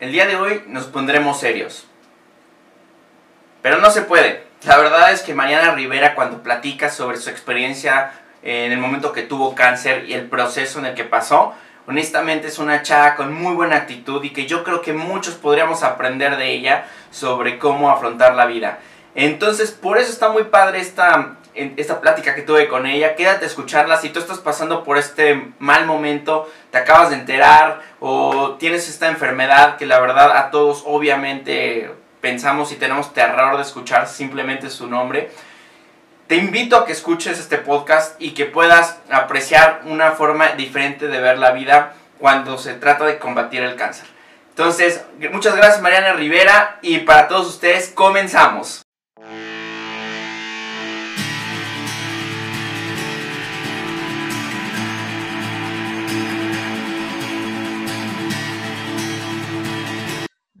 el día de hoy nos pondremos serios. Pero no se puede. La verdad es que Mariana Rivera cuando platica sobre su experiencia en el momento que tuvo cáncer y el proceso en el que pasó, honestamente es una chava con muy buena actitud y que yo creo que muchos podríamos aprender de ella sobre cómo afrontar la vida. Entonces, por eso está muy padre esta, esta plática que tuve con ella. Quédate a escucharla. Si tú estás pasando por este mal momento, te acabas de enterar o tienes esta enfermedad que la verdad a todos obviamente pensamos y tenemos terror de escuchar simplemente su nombre. Te invito a que escuches este podcast y que puedas apreciar una forma diferente de ver la vida cuando se trata de combatir el cáncer. Entonces, muchas gracias Mariana Rivera y para todos ustedes comenzamos.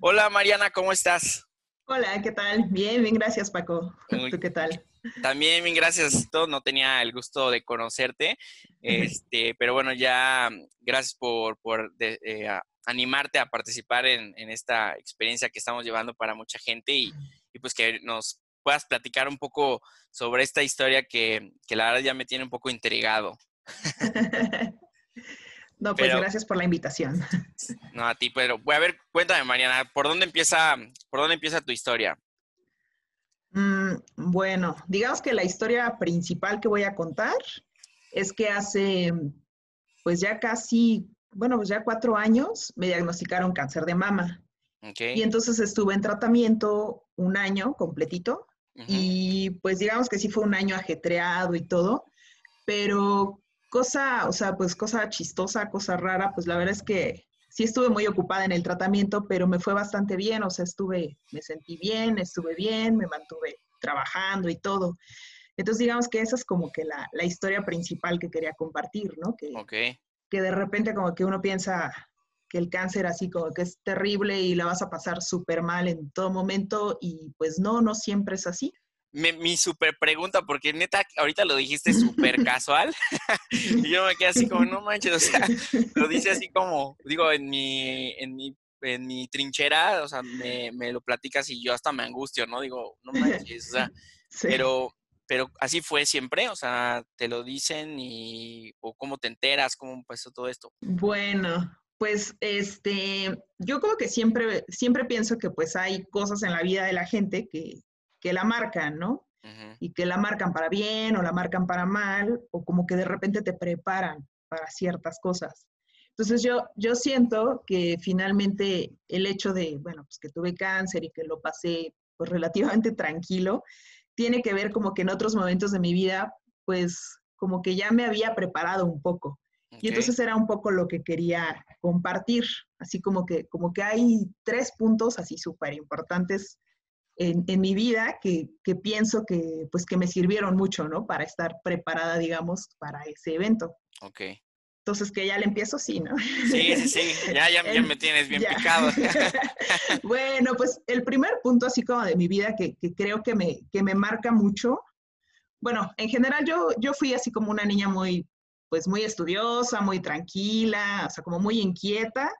Hola Mariana, ¿cómo estás? Hola, ¿qué tal? Bien, bien, gracias Paco. ¿Tú qué tal? También bien, gracias. No tenía el gusto de conocerte, este, pero bueno, ya gracias por, por eh, animarte a participar en, esta experiencia que estamos llevando para mucha gente y, y pues que nos puedas platicar un poco sobre esta historia que, que la verdad ya me tiene un poco intrigado. no, pues gracias por la invitación. No, a ti, pero voy a ver, cuéntame, Mariana, ¿por dónde empieza, por dónde empieza tu historia? Mm, bueno, digamos que la historia principal que voy a contar es que hace, pues ya casi, bueno, pues ya cuatro años me diagnosticaron cáncer de mama. Y entonces estuve en tratamiento un año completito y pues digamos que sí fue un año ajetreado y todo, pero cosa, o sea, pues cosa chistosa, cosa rara, pues la verdad es que sí estuve muy ocupada en el tratamiento, pero me fue bastante bien, o sea, estuve, me sentí bien, estuve bien, me mantuve trabajando y todo. Entonces, digamos que esa es como que la, la historia principal que quería compartir, ¿no? Que, que de repente como que uno piensa, que el cáncer así como que es terrible y la vas a pasar súper mal en todo momento y pues no, no siempre es así. Mi super pregunta, porque neta, ahorita lo dijiste súper casual y yo me quedé así como, no manches, o sea, lo dice así como, digo, en mi, en mi, en mi trinchera, o sea, me, me lo platicas y yo hasta me angustio, ¿no? Digo, no manches, o sea, pero, pero así fue siempre, o sea, te lo dicen y, o cómo te enteras, cómo pasó todo esto. Bueno, pues este, yo como que siempre, siempre pienso que pues hay cosas en la vida de la gente que, que la marcan, ¿no? Y que la marcan para bien o la marcan para mal, o como que de repente te preparan para ciertas cosas. Entonces yo, yo siento que finalmente el hecho de, bueno, pues que tuve cáncer y que lo pasé pues relativamente tranquilo, tiene que ver como que en otros momentos de mi vida, pues como que ya me había preparado un poco. Y entonces era un poco lo que quería compartir, así como que, como que hay tres puntos así súper importantes en, en, mi vida que, que, pienso que, pues, que me sirvieron mucho, ¿no? Para estar preparada, digamos, para ese evento. Ok. Entonces, que ya le empiezo, sí, ¿no? Sí, sí, sí, ya, ya, ya me tienes bien picado. bueno, pues el primer punto así como de mi vida que, que, creo que me, que me marca mucho, bueno, en general yo, yo fui así como una niña muy pues muy estudiosa, muy tranquila, o sea, como muy inquieta.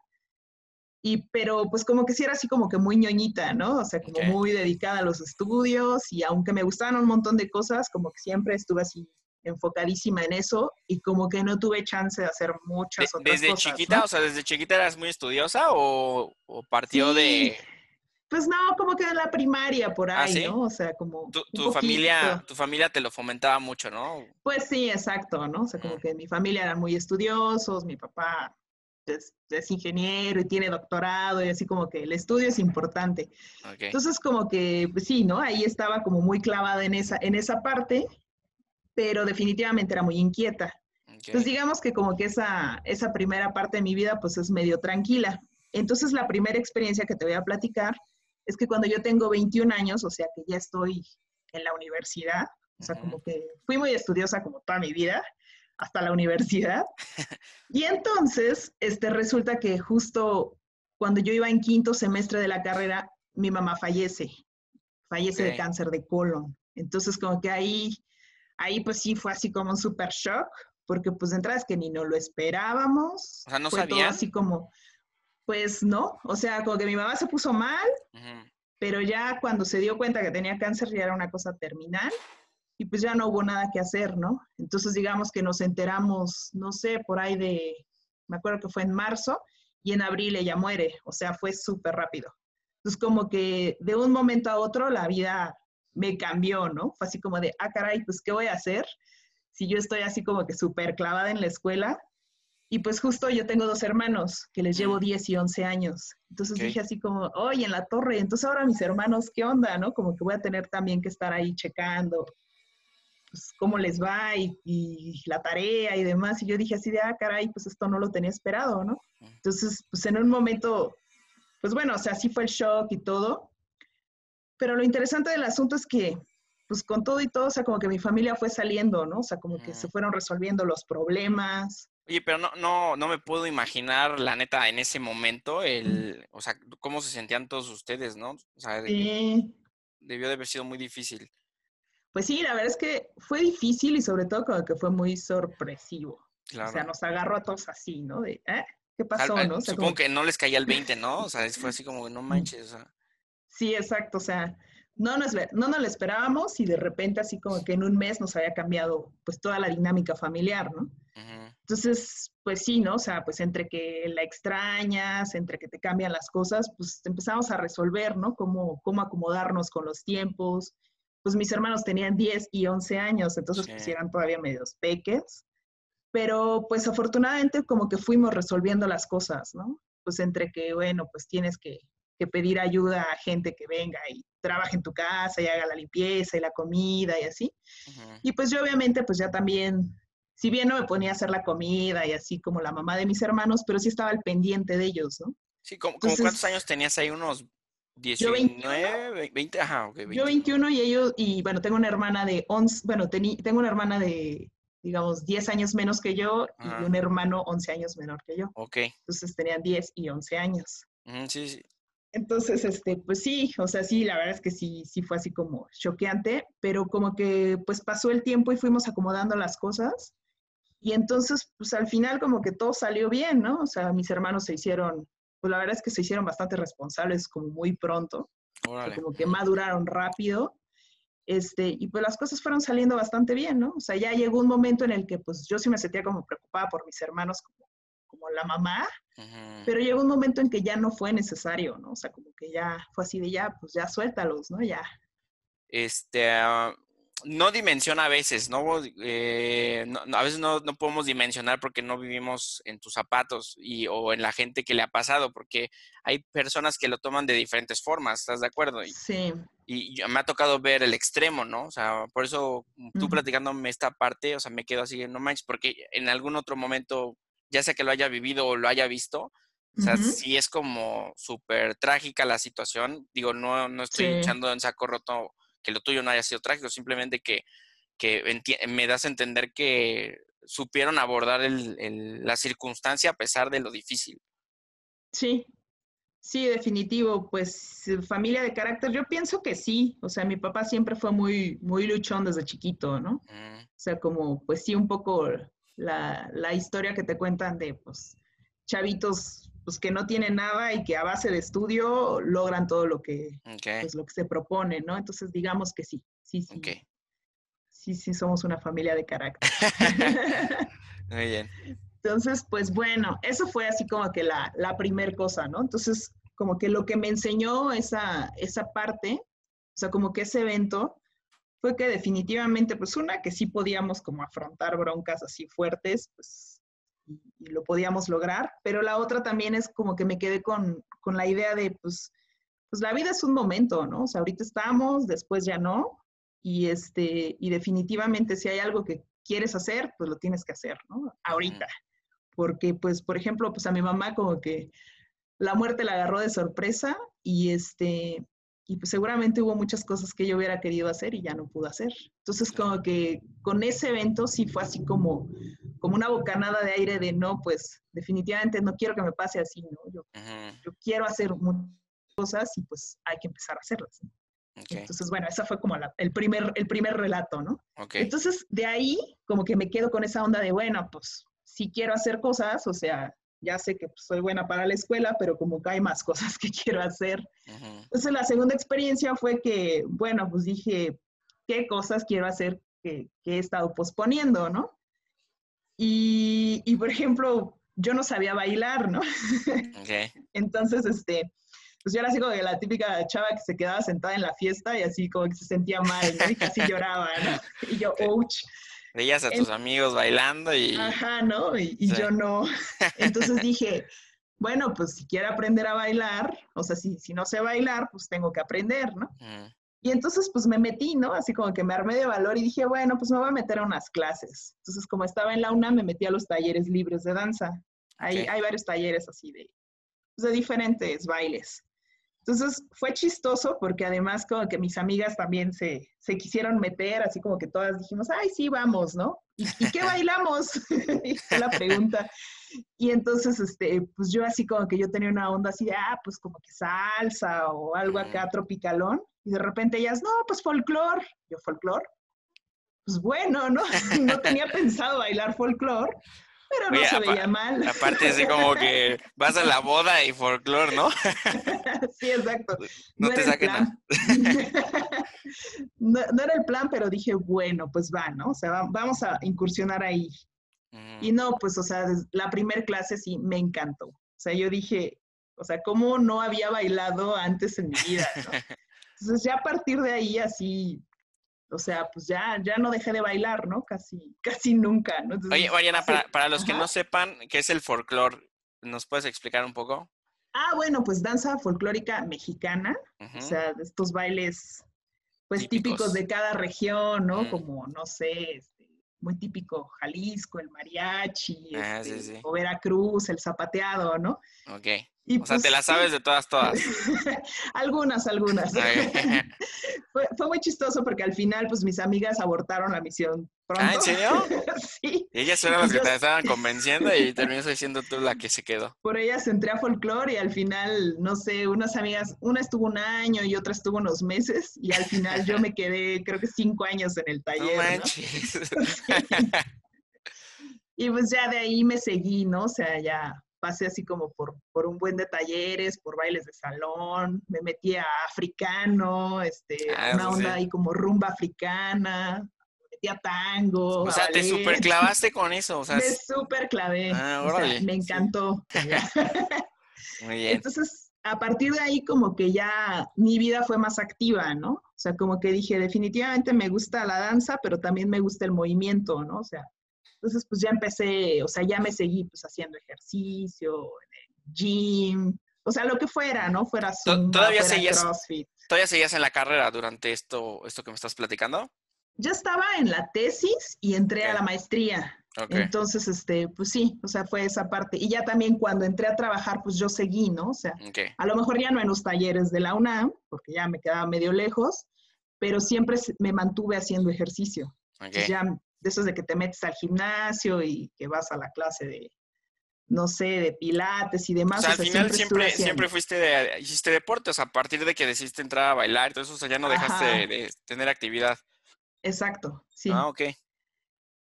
Y, pero pues como que sí era así como que muy ñoñita, ¿no? O sea, como muy dedicada a los estudios y aunque me gustaban un montón de cosas, como que siempre estuve así enfocadísima en eso y como que no tuve chance de hacer muchas otras desde cosas. ¿Desde chiquita, o sea, desde chiquita eras muy estudiosa o, o partió de, pues no, como que en la primaria por ¿Ah, ahí, ¿no? O sea, como. Tu, familia, tu familia te lo fomentaba mucho, ¿no? Pues sí, exacto, ¿no? O sea, como que mi familia eran muy estudiosos, mi papá es, ingeniero y tiene doctorado y así como que el estudio es importante. Entonces, como que, pues sí, ¿no? Ahí estaba como muy clavada en esa, en esa parte, pero definitivamente era muy inquieta. Entonces, digamos que como que esa, esa primera parte de mi vida, pues es medio tranquila. Entonces, la primera experiencia que te voy a platicar es que cuando yo tengo 21 años, o sea que ya estoy en la universidad, o sea, como que fui muy estudiosa como toda mi vida, hasta la universidad. Y entonces, este, resulta que justo cuando yo iba en quinto semestre de la carrera, mi mamá fallece, fallece de cáncer de colon. Entonces, como que ahí, ahí pues sí fue así como un super shock, porque pues de entrada es que ni no lo esperábamos. O sea, no fue sabía. así como, Pues no, o sea, como que mi mamá se puso mal, pero ya cuando se dio cuenta que tenía cáncer ya era una cosa terminal y pues ya no hubo nada que hacer, ¿no? Entonces digamos que nos enteramos, no sé, por ahí de, me acuerdo que fue en marzo y en abril ella muere, o sea, fue súper rápido. Entonces como que de un momento a otro la vida me cambió, ¿no? Fue así como de, ah, caray, pues ¿qué voy a hacer? Si yo estoy así como que súper clavada en la escuela. Y pues justo yo tengo dos hermanos que les llevo 10 y 11 años. Entonces dije así como, oye, en la torre, entonces ahora mis hermanos, ¿qué onda? ¿No? Como que voy a tener también que estar ahí checando pues, cómo les va y, la tarea y demás. Y yo dije así de, ah, caray, pues esto no lo tenía esperado, ¿no? Entonces, pues en un momento, pues bueno, o sea, sí fue el shock y todo. Pero lo interesante del asunto es que, pues con todo y todo, o sea, como que mi familia fue saliendo, ¿no? O sea, como que se fueron resolviendo los problemas. Oye, pero no, no, no me puedo imaginar, la neta, en ese momento, el, o sea, cómo se sentían todos ustedes, ¿no? O sea, debió de haber sido muy difícil. Pues sí, la verdad es que fue difícil y sobre todo como que fue muy sorpresivo. O sea, nos agarró a todos así, ¿no? De, ¿eh? ¿Qué pasó, no? supongo que no les caía el 20, ¿no? O sea, fue así como, no manches, o sea. Sí, exacto, o sea, no nos, no nos lo esperábamos y de repente así como que en un mes nos había cambiado pues toda la dinámica familiar, ¿no? Entonces, pues sí, ¿no? O sea, pues entre que la extrañas, entre que te cambian las cosas, pues empezamos a resolver, ¿no? Cómo, cómo acomodarnos con los tiempos, pues mis hermanos tenían 10 y 11 años, entonces pues eran todavía medios peques, pero pues afortunadamente como que fuimos resolviendo las cosas, ¿no? Pues entre que, bueno, pues tienes que, pedir ayuda a gente que venga y trabaje en tu casa y haga la limpieza y la comida y así. Y pues yo obviamente pues ya también, si bien no me ponía a hacer la comida y así como la mamá de mis hermanos, pero sí estaba al pendiente de ellos, ¿no? Sí, como, cuántos años tenías ahí? Unos 19, 20, ajá, ok. Yo 21 y ellos, y bueno, tengo una hermana de 11, bueno, tengo una hermana de, digamos, 10 años menos que yo y un hermano 11 años menor que yo. Ok. Entonces tenían 10 y 11 años. sí, sí. Entonces, este, pues sí, o sea, sí, la verdad es que sí, sí fue así como choqueante, pero como que pues pasó el tiempo y fuimos acomodando las cosas. Y entonces, pues al final como que todo salió bien, ¿no? O sea, mis hermanos se hicieron pues la verdad es que se hicieron bastante responsables como muy pronto, como que maduraron rápido, este, y pues las cosas fueron saliendo bastante bien, ¿no? O sea, ya llegó un momento en el que pues yo sí me sentía como preocupada por mis hermanos como, como la mamá, pero llegó un momento en que ya no fue necesario, ¿no? O sea, como que ya fue así de ya, pues ya suéltalos, ¿no? Ya. Este, ah, no dimensiona a veces, ¿no? Eh, a veces no, podemos dimensionar porque no vivimos en tus zapatos y, o en la gente que le ha pasado, porque hay personas que lo toman de diferentes formas, ¿estás de acuerdo? Y, sí. Y me ha tocado ver el extremo, ¿no? O sea, por eso tú platicándome esta parte, o sea, me quedo así, no manches, porque en algún otro momento, ya sea que lo haya vivido o lo haya visto, o sea, sí es como súper trágica la situación. Digo, no, no estoy echando en saco roto que lo tuyo no haya sido trágico, simplemente que, me das a entender que supieron abordar la circunstancia a pesar de lo difícil. Sí, sí, definitivo. Pues familia de carácter, yo pienso que sí. O sea, mi papá siempre fue muy, muy luchón desde chiquito, ¿no? Mm. O sea, como, pues sí, un poco la, la historia que te cuentan de, pues, chavitos pues que no tienen nada y que a base de estudio logran todo lo que, pues, lo que se propone, ¿no? Entonces digamos que sí, sí, sí. Sí, sí, somos una familia de carácter. Muy bien. Entonces, pues bueno, eso fue así como que la, la primer cosa, ¿no? Entonces, como que lo que me enseñó esa, esa parte, o sea, como que ese evento, fue que definitivamente, pues una, que sí podíamos como afrontar broncas así fuertes, pues y, lo podíamos lograr, pero la otra también es como que me quedé con, con, la idea de, pues, pues la vida es un momento, ¿no? O sea, ahorita estamos, después ya no, y, este, y definitivamente si hay algo que quieres hacer, pues lo tienes que hacer, ¿no? Ahorita. Porque, pues, por ejemplo, pues a mi mamá como que la muerte la agarró de sorpresa y este, y pues seguramente hubo muchas cosas que yo hubiera querido hacer y ya no pude hacer. Entonces como que con ese evento sí fue así como, como una bocanada de aire de no, pues definitivamente no quiero que me pase así, ¿no? Yo, yo quiero hacer muchas cosas y pues hay que empezar a hacerlas. Entonces, bueno, esa fue como el, primer, el primer relato, ¿no? Entonces, de ahí como que me quedo con esa onda de, bueno, pues si quiero hacer cosas, o sea, ya sé que pues, soy buena para la escuela, pero como que hay más cosas que quiero hacer. Entonces la segunda experiencia fue que, bueno, pues dije, ¿qué cosas quiero hacer que, he estado posponiendo, no? Y, y, por ejemplo, yo no sabía bailar, ¿no? Okay. Entonces, este, pues yo era así como la típica chava que se quedaba sentada en la fiesta y así como que se sentía mal, ¿no? Y casi lloraba, ¿no? Y yo, ouch. Veías a tus amigos bailando y... Ajá, ¿no? Y, yo no. Entonces dije, bueno, pues si quiero aprender a bailar, o sea, si, si no sé bailar, pues tengo que aprender, ¿no? Y entonces pues me metí, ¿no? Así como que me armé de valor y dije, bueno, pues me voy a meter a unas clases. Entonces como estaba en la UNA, me metí a los talleres libres de danza. Hay, hay varios talleres así de, pues, de diferentes bailes. Entonces fue chistoso porque además como que mis amigas también se, se quisieron meter, así como que todas dijimos, ay, sí, vamos, ¿no? ¿Y, qué bailamos? y fue la pregunta. Y entonces, este, pues yo así como que yo tenía una onda así de, ah, pues como que salsa o algo acá tropicalón. Y de repente ellas, no, pues folclor. Yo, folclor. Pues bueno, ¿no? no tenía pensado bailar folclor. Pero no se veía mal. Aparte, así como que vas a la boda y folclore, ¿no? sí, exacto. No, te saquen nada. no, era el plan, pero dije, bueno, pues va, ¿no? O sea, vamos a incursionar ahí. Y no, pues, o sea, la primer clase sí me encantó. O sea, yo dije, o sea, ¿cómo no había bailado antes en mi vida? ¿no? Entonces ya a partir de ahí así o sea, pues ya, ya no dejé de bailar, ¿no? Casi, casi nunca, ¿no? Oye, Mariana, para, los que no sepan qué es el folclore, ¿nos puedes explicar un poco? Ah, bueno, pues danza folclórica mexicana, o sea, estos bailes, pues típicos, de cada región, ¿no? Mm. Como, no sé, este, muy típico Jalisco, el mariachi, ah, este, o Veracruz, el zapateado, ¿no? Ok o sea, te la pues sabes de todas, todas. algunas, algunas. fue, muy chistoso porque al final, pues mis amigas abortaron la misión. Pronto. ¿Ah, en serio? sí. ellas fueron las que te estaban convenciendo y terminaste siendo tú la que se quedó. Por ellas entré a folclore y al final, no sé, unas amigas, una estuvo un año y otra estuvo unos meses y al final yo me quedé, creo que cinco años en el taller. No manches. Y pues ya de ahí me seguí, ¿no? O sea, ya pasé así como por, por un buen de talleres, por bailes de salón, me metí a africano, este, ah, una onda ahí como rumba africana, me metí a tango. O sea, te super clavaste con eso. O sea, me super clavé. Ah, me encantó. Muy bien. Entonces, a partir de ahí como que ya mi vida fue más activa, ¿no? O sea, como que dije, definitivamente me gusta la danza, pero también me gusta el movimiento, ¿no? O sea, entonces, pues ya empecé, o sea, ya me seguí pues haciendo ejercicio, en el gym, o sea, lo que fuera, ¿no? Fuera Zumba, ¿Todavía seguías, CrossFit. ¿Todavía seguías en la carrera durante esto, esto que me estás platicando? Ya estaba en la tesis y entré a la maestría. Entonces, este, pues sí, o sea, fue esa parte. Y ya también cuando entré a trabajar, pues yo seguí, ¿no? O sea, a lo mejor ya no en los talleres de la UNAM, porque ya me quedaba medio lejos, pero siempre me mantuve haciendo ejercicio. ya de esos de que te metes al gimnasio y que vas a la clase de, no sé, de pilates y demás. O sea, al final siempre, siempre, fuiste de, hiciste deporte, o sea, a partir de que decidiste entrar a bailar, entonces, o sea, ya no dejaste de, tener actividad. Exacto, sí. Ah, ok.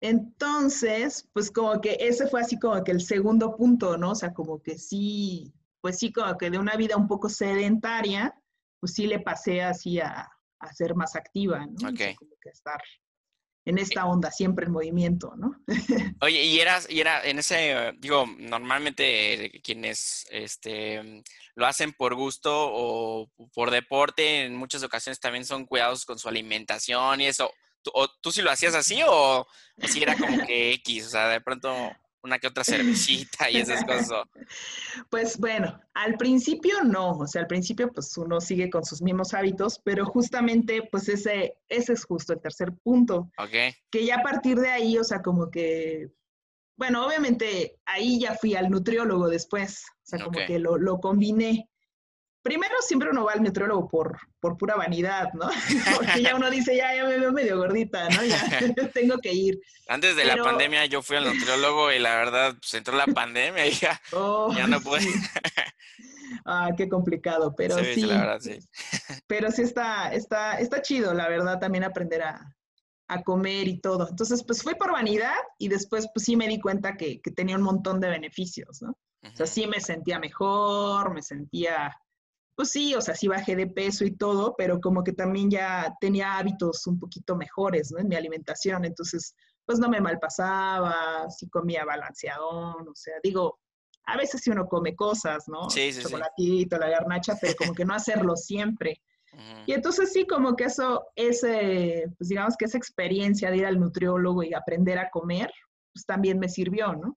Entonces, pues como que ese fue así como que el segundo punto, ¿no? O sea, como que sí, pues sí, como que de una vida un poco sedentaria, pues sí le pasé así a, a ser más activa, ¿no? Ok. como que estar en esta onda, siempre en movimiento, ¿no? Oye, y eras, y era en ese, digo, normalmente quienes este, lo hacen por gusto o por deporte, en muchas ocasiones también son cuidados con su alimentación y eso. ¿Tú, o, ¿tú sí lo hacías así o, o sí era como que X? O sea, de pronto una que otra cervecita y esas cosas. Pues bueno, al principio no, o sea, al principio pues uno sigue con sus mismos hábitos, pero justamente pues ese, ese es justo el tercer punto. Ok. Que ya a partir de ahí, o sea, como que, bueno, obviamente ahí ya fui al nutriólogo después, o sea, como que lo, lo combiné primero siempre uno va al nutriólogo por, por pura vanidad, ¿no? Porque ya uno dice, ya, ya me veo medio gordita, ¿no? Ya tengo que ir. Antes de la pandemia yo fui al nutriólogo y la verdad, pues entró la pandemia y ya, oh, ya no pude. ah, qué complicado, pero sí. La verdad, sí. Pero sí está, está, está chido, la verdad, también aprender a, a comer y todo. Entonces, pues fue por vanidad y después, pues sí me di cuenta que, que tenía un montón de beneficios, ¿no? O sea, sí me sentía mejor, me sentía, pues sí, o sea, sí bajé de peso y todo, pero como que también ya tenía hábitos un poquito mejores, ¿no? En mi alimentación, entonces, pues no me malpasaba, sí comía balanceadón, o sea, digo, a veces sí uno come cosas, ¿no? Sí, sí, Chocolatito, la garnacha, pero como que no hacerlo siempre. Y entonces sí, como que eso, ese, pues digamos que esa experiencia de ir al nutriólogo y aprender a comer, pues también me sirvió, ¿no?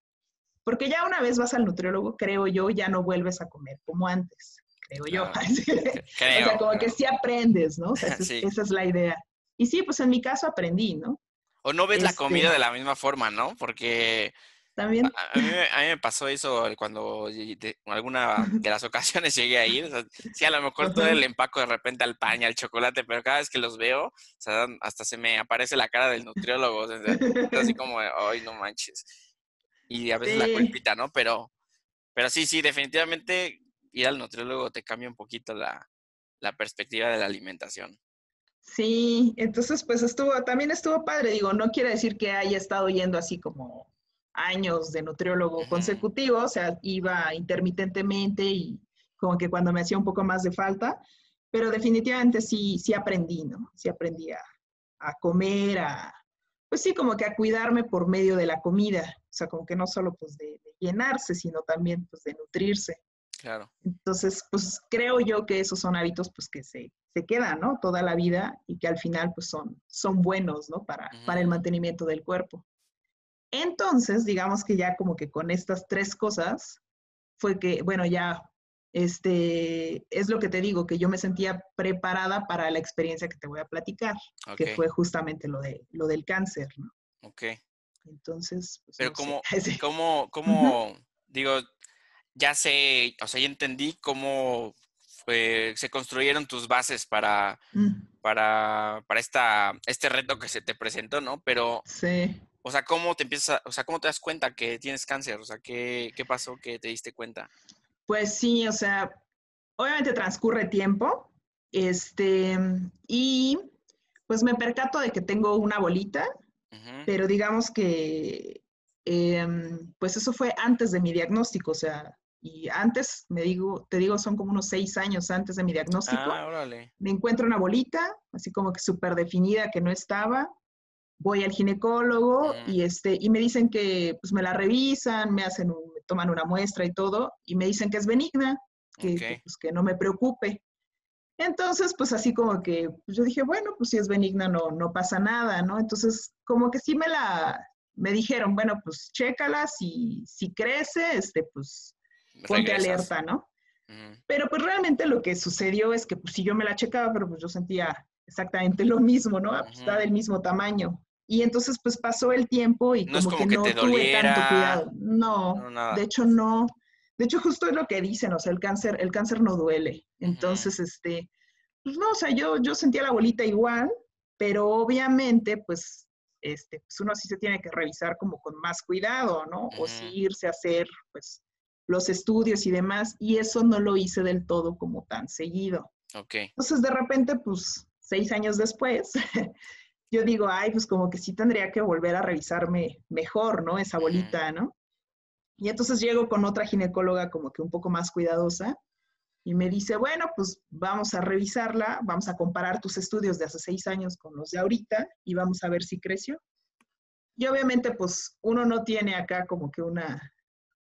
Porque ya una vez vas al nutriólogo, creo yo, ya no vuelves a comer como antes, creo yo. Creo, o sea, como que sí aprendes, ¿no? O sea, esa, esa, es la idea. Y sí, pues en mi caso aprendí, ¿no? O no ves la comida este de la misma forma, ¿no? Porque también. A, mí, me pasó eso cuando de, alguna de las ocasiones llegué a ir. sí, a lo mejor todo el empaco de repente al pan y al chocolate, pero cada vez que los veo, o sea, hasta se me aparece la cara del nutriólogo. O sea, así como, ay, no manches. Y a veces la culpita, ¿no? Pero, pero sí, sí, definitivamente ir al nutriólogo te cambia un poquito la, la perspectiva de la alimentación. Sí, entonces pues estuvo, también estuvo padre, digo, no quiere decir que haya estado yendo así como años de nutriólogo consecutivo, o sea, iba intermitentemente y como que cuando me hacía un poco más de falta, pero definitivamente sí, sí aprendí, ¿no? Sí aprendí a, comer, a, pues sí, como que a cuidarme por medio de la comida, o sea, como que no solo pues de, llenarse, sino también pues de nutrirse. Claro. Entonces, pues creo yo que esos son hábitos pues que se, se quedan, ¿no? Toda la vida y que al final pues son, son buenos, ¿no? Para, para el mantenimiento del cuerpo. Entonces, digamos que ya como que con estas tres cosas fue que, bueno, ya, este, es lo que te digo, que yo me sentía preparada para la experiencia que te voy a platicar, que fue justamente lo, de, lo del cáncer, ¿no? Ok. Entonces, pues, Pero como, ¿cómo, cómo, digo, ya sé, o sea, ya entendí cómo se construyeron tus bases para, mm. para, para esta, este reto que se te presentó, ¿no? Pero, sí. O sea, ¿cómo te empiezas, o sea, cómo te das cuenta que tienes cáncer? O sea, ¿qué, qué pasó que te diste cuenta? Pues sí, o sea, obviamente transcurre tiempo, este, y pues me percato de que tengo una bolita, pero digamos que, em, pues eso fue antes de mi diagnóstico, o sea, y antes, me digo, te digo, son como unos seis años antes de mi diagnóstico. Ah, órale. Me encuentro una bolita, así como que súper definida, que no estaba, voy al ginecólogo y, este, y me dicen que pues me la revisan, me hacen me toman una muestra y todo, y me dicen que es benigna, que, pues, que no me preocupe. Entonces, pues así como que pues, yo dije, bueno, pues si es benigna no, no pasa nada, ¿no? Entonces, como que sí me la, me dijeron, bueno, pues chécala, si, si crece, este, pues ponte alerta, ¿no? Pero pues realmente lo que sucedió es que pues si yo me la checaba, pero pues yo sentía exactamente lo mismo, ¿no? Pues, está del mismo tamaño. Y entonces pues pasó el tiempo y como, que, no tuve tanto cuidado. No, de hecho no. De hecho justo es lo que dicen, o sea, el cáncer, el cáncer no duele. Entonces, este, pues no, o sea, yo, yo sentía la bolita igual, pero obviamente pues, este, pues uno sí se tiene que revisar como con más cuidado, ¿no? O sí irse a hacer pues los estudios y demás, y eso no lo hice del todo como tan seguido. Ok. Entonces, de repente, pues, seis años después, yo digo, ay, pues como que sí tendría que volver a revisarme mejor, ¿no? Esa bolita, ¿no? Y entonces llego con otra ginecóloga como que un poco más cuidadosa y me dice, bueno, pues vamos a revisarla, vamos a comparar tus estudios de hace seis años con los de ahorita y vamos a ver si creció. Y obviamente, pues uno no tiene acá como que una,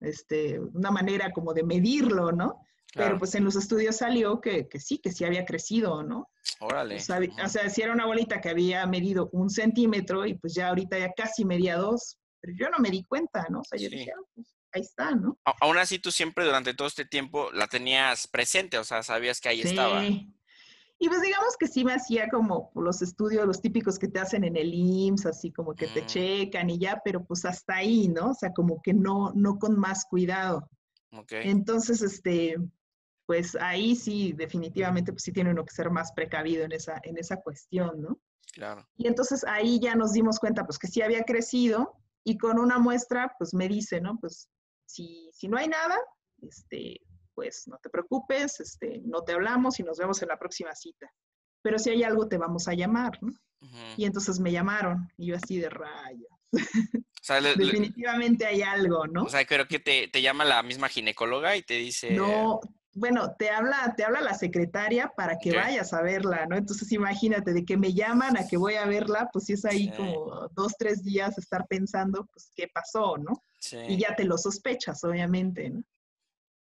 este, una manera como de medirlo, ¿no? Pero pues en los estudios salió que, que, sí, que sí había crecido, ¿no? Órale. O sea, si era una bolita que había medido un centímetro y pues ya ahorita ya casi medía dos, pero yo no me di cuenta, ¿no? O sea, yo dije, ah, pues ahí está, ¿no? aún así tú siempre durante todo este tiempo la tenías presente, o sea, sabías que ahí sí. estaba. Y pues digamos que sí me hacía como los estudios, los típicos que te hacen en el IMSS, así como que te checan y ya, pero pues hasta ahí, ¿no? O sea, como que no, no con más cuidado. Okay. Entonces, este, pues ahí sí, definitivamente, pues sí tiene uno que ser más precavido en esa, en esa cuestión, ¿no? Claro. Y entonces ahí ya nos dimos cuenta, pues que sí había crecido y con una muestra, pues me dice, ¿no? Pues si, si no hay nada, este, pues no te preocupes, este, no te hablamos y nos vemos en la próxima cita. Pero si hay algo, te vamos a llamar, ¿no? Y entonces me llamaron y yo así de rayos. definitivamente hay algo, ¿no? O sea, creo que te, te, llama la misma ginecóloga y te dice... No, bueno, te habla, te habla la secretaria para que vayas a verla, ¿no? Entonces imagínate, de que me llaman a que voy a verla, pues si es ahí como dos, tres días estar pensando, pues, ¿qué pasó, no? Y ya te lo sospechas, obviamente, ¿no?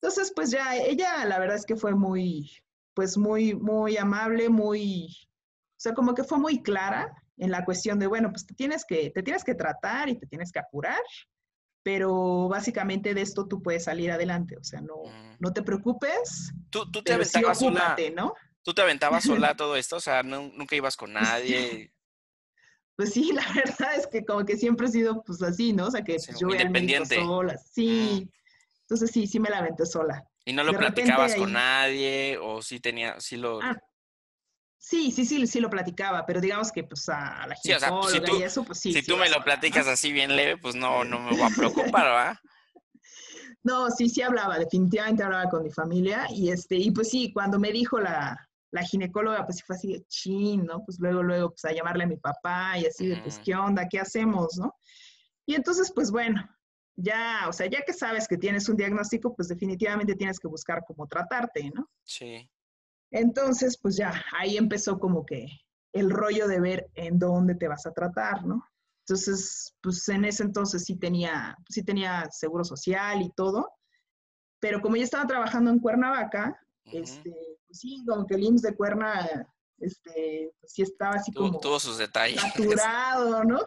Entonces, pues ya, ella la verdad es que fue muy, pues muy, muy amable, muy, o sea, como que fue muy clara en la cuestión de, bueno, pues te tienes que, te tienes que tratar y te tienes que apurar pero básicamente de esto tú puedes salir adelante, o sea, no, mm. no te preocupes. Tú, te aventabas sola, ¿no? Tú te aventabas sola todo esto, o sea, nunca ibas con nadie. Pues sí, la verdad es que como que siempre he sido pues así, ¿no? O sea, que pues, yo voy al sola, sí. Entonces sí, sí me la aventé sola. ¿Y no lo platicabas con nadie o sí tenía, sí lo... Ah, Sí, sí, sí, sí lo platicaba, pero digamos que pues a la gente pues, si tú, y eso, pues sí. Si tú me lo platicas así bien leve, pues no, no me voy a preocupar, ¿verdad? No, sí, sí hablaba, definitivamente hablaba con mi familia y este, y pues sí, cuando me dijo la, la ginecóloga, pues sí fue así de chin, ¿no? Pues luego, luego, pues a llamarle a mi papá y así de, pues, ¿qué onda? ¿Qué hacemos, no? Y entonces, pues bueno, ya, o sea, ya que sabes que tienes un diagnóstico, pues definitivamente tienes que buscar cómo tratarte, ¿no? Sí. Entonces, pues ya, ahí empezó como que el rollo de ver en dónde te vas a tratar, ¿no? Entonces, pues en ese entonces sí tenía, sí tenía seguro social y todo, pero como yo estaba trabajando en Cuernavaca, este, pues sí, como que el IMSS de Cuerna, este, pues sí estaba así como... Tuvo sus detalles. Saturado, ¿no?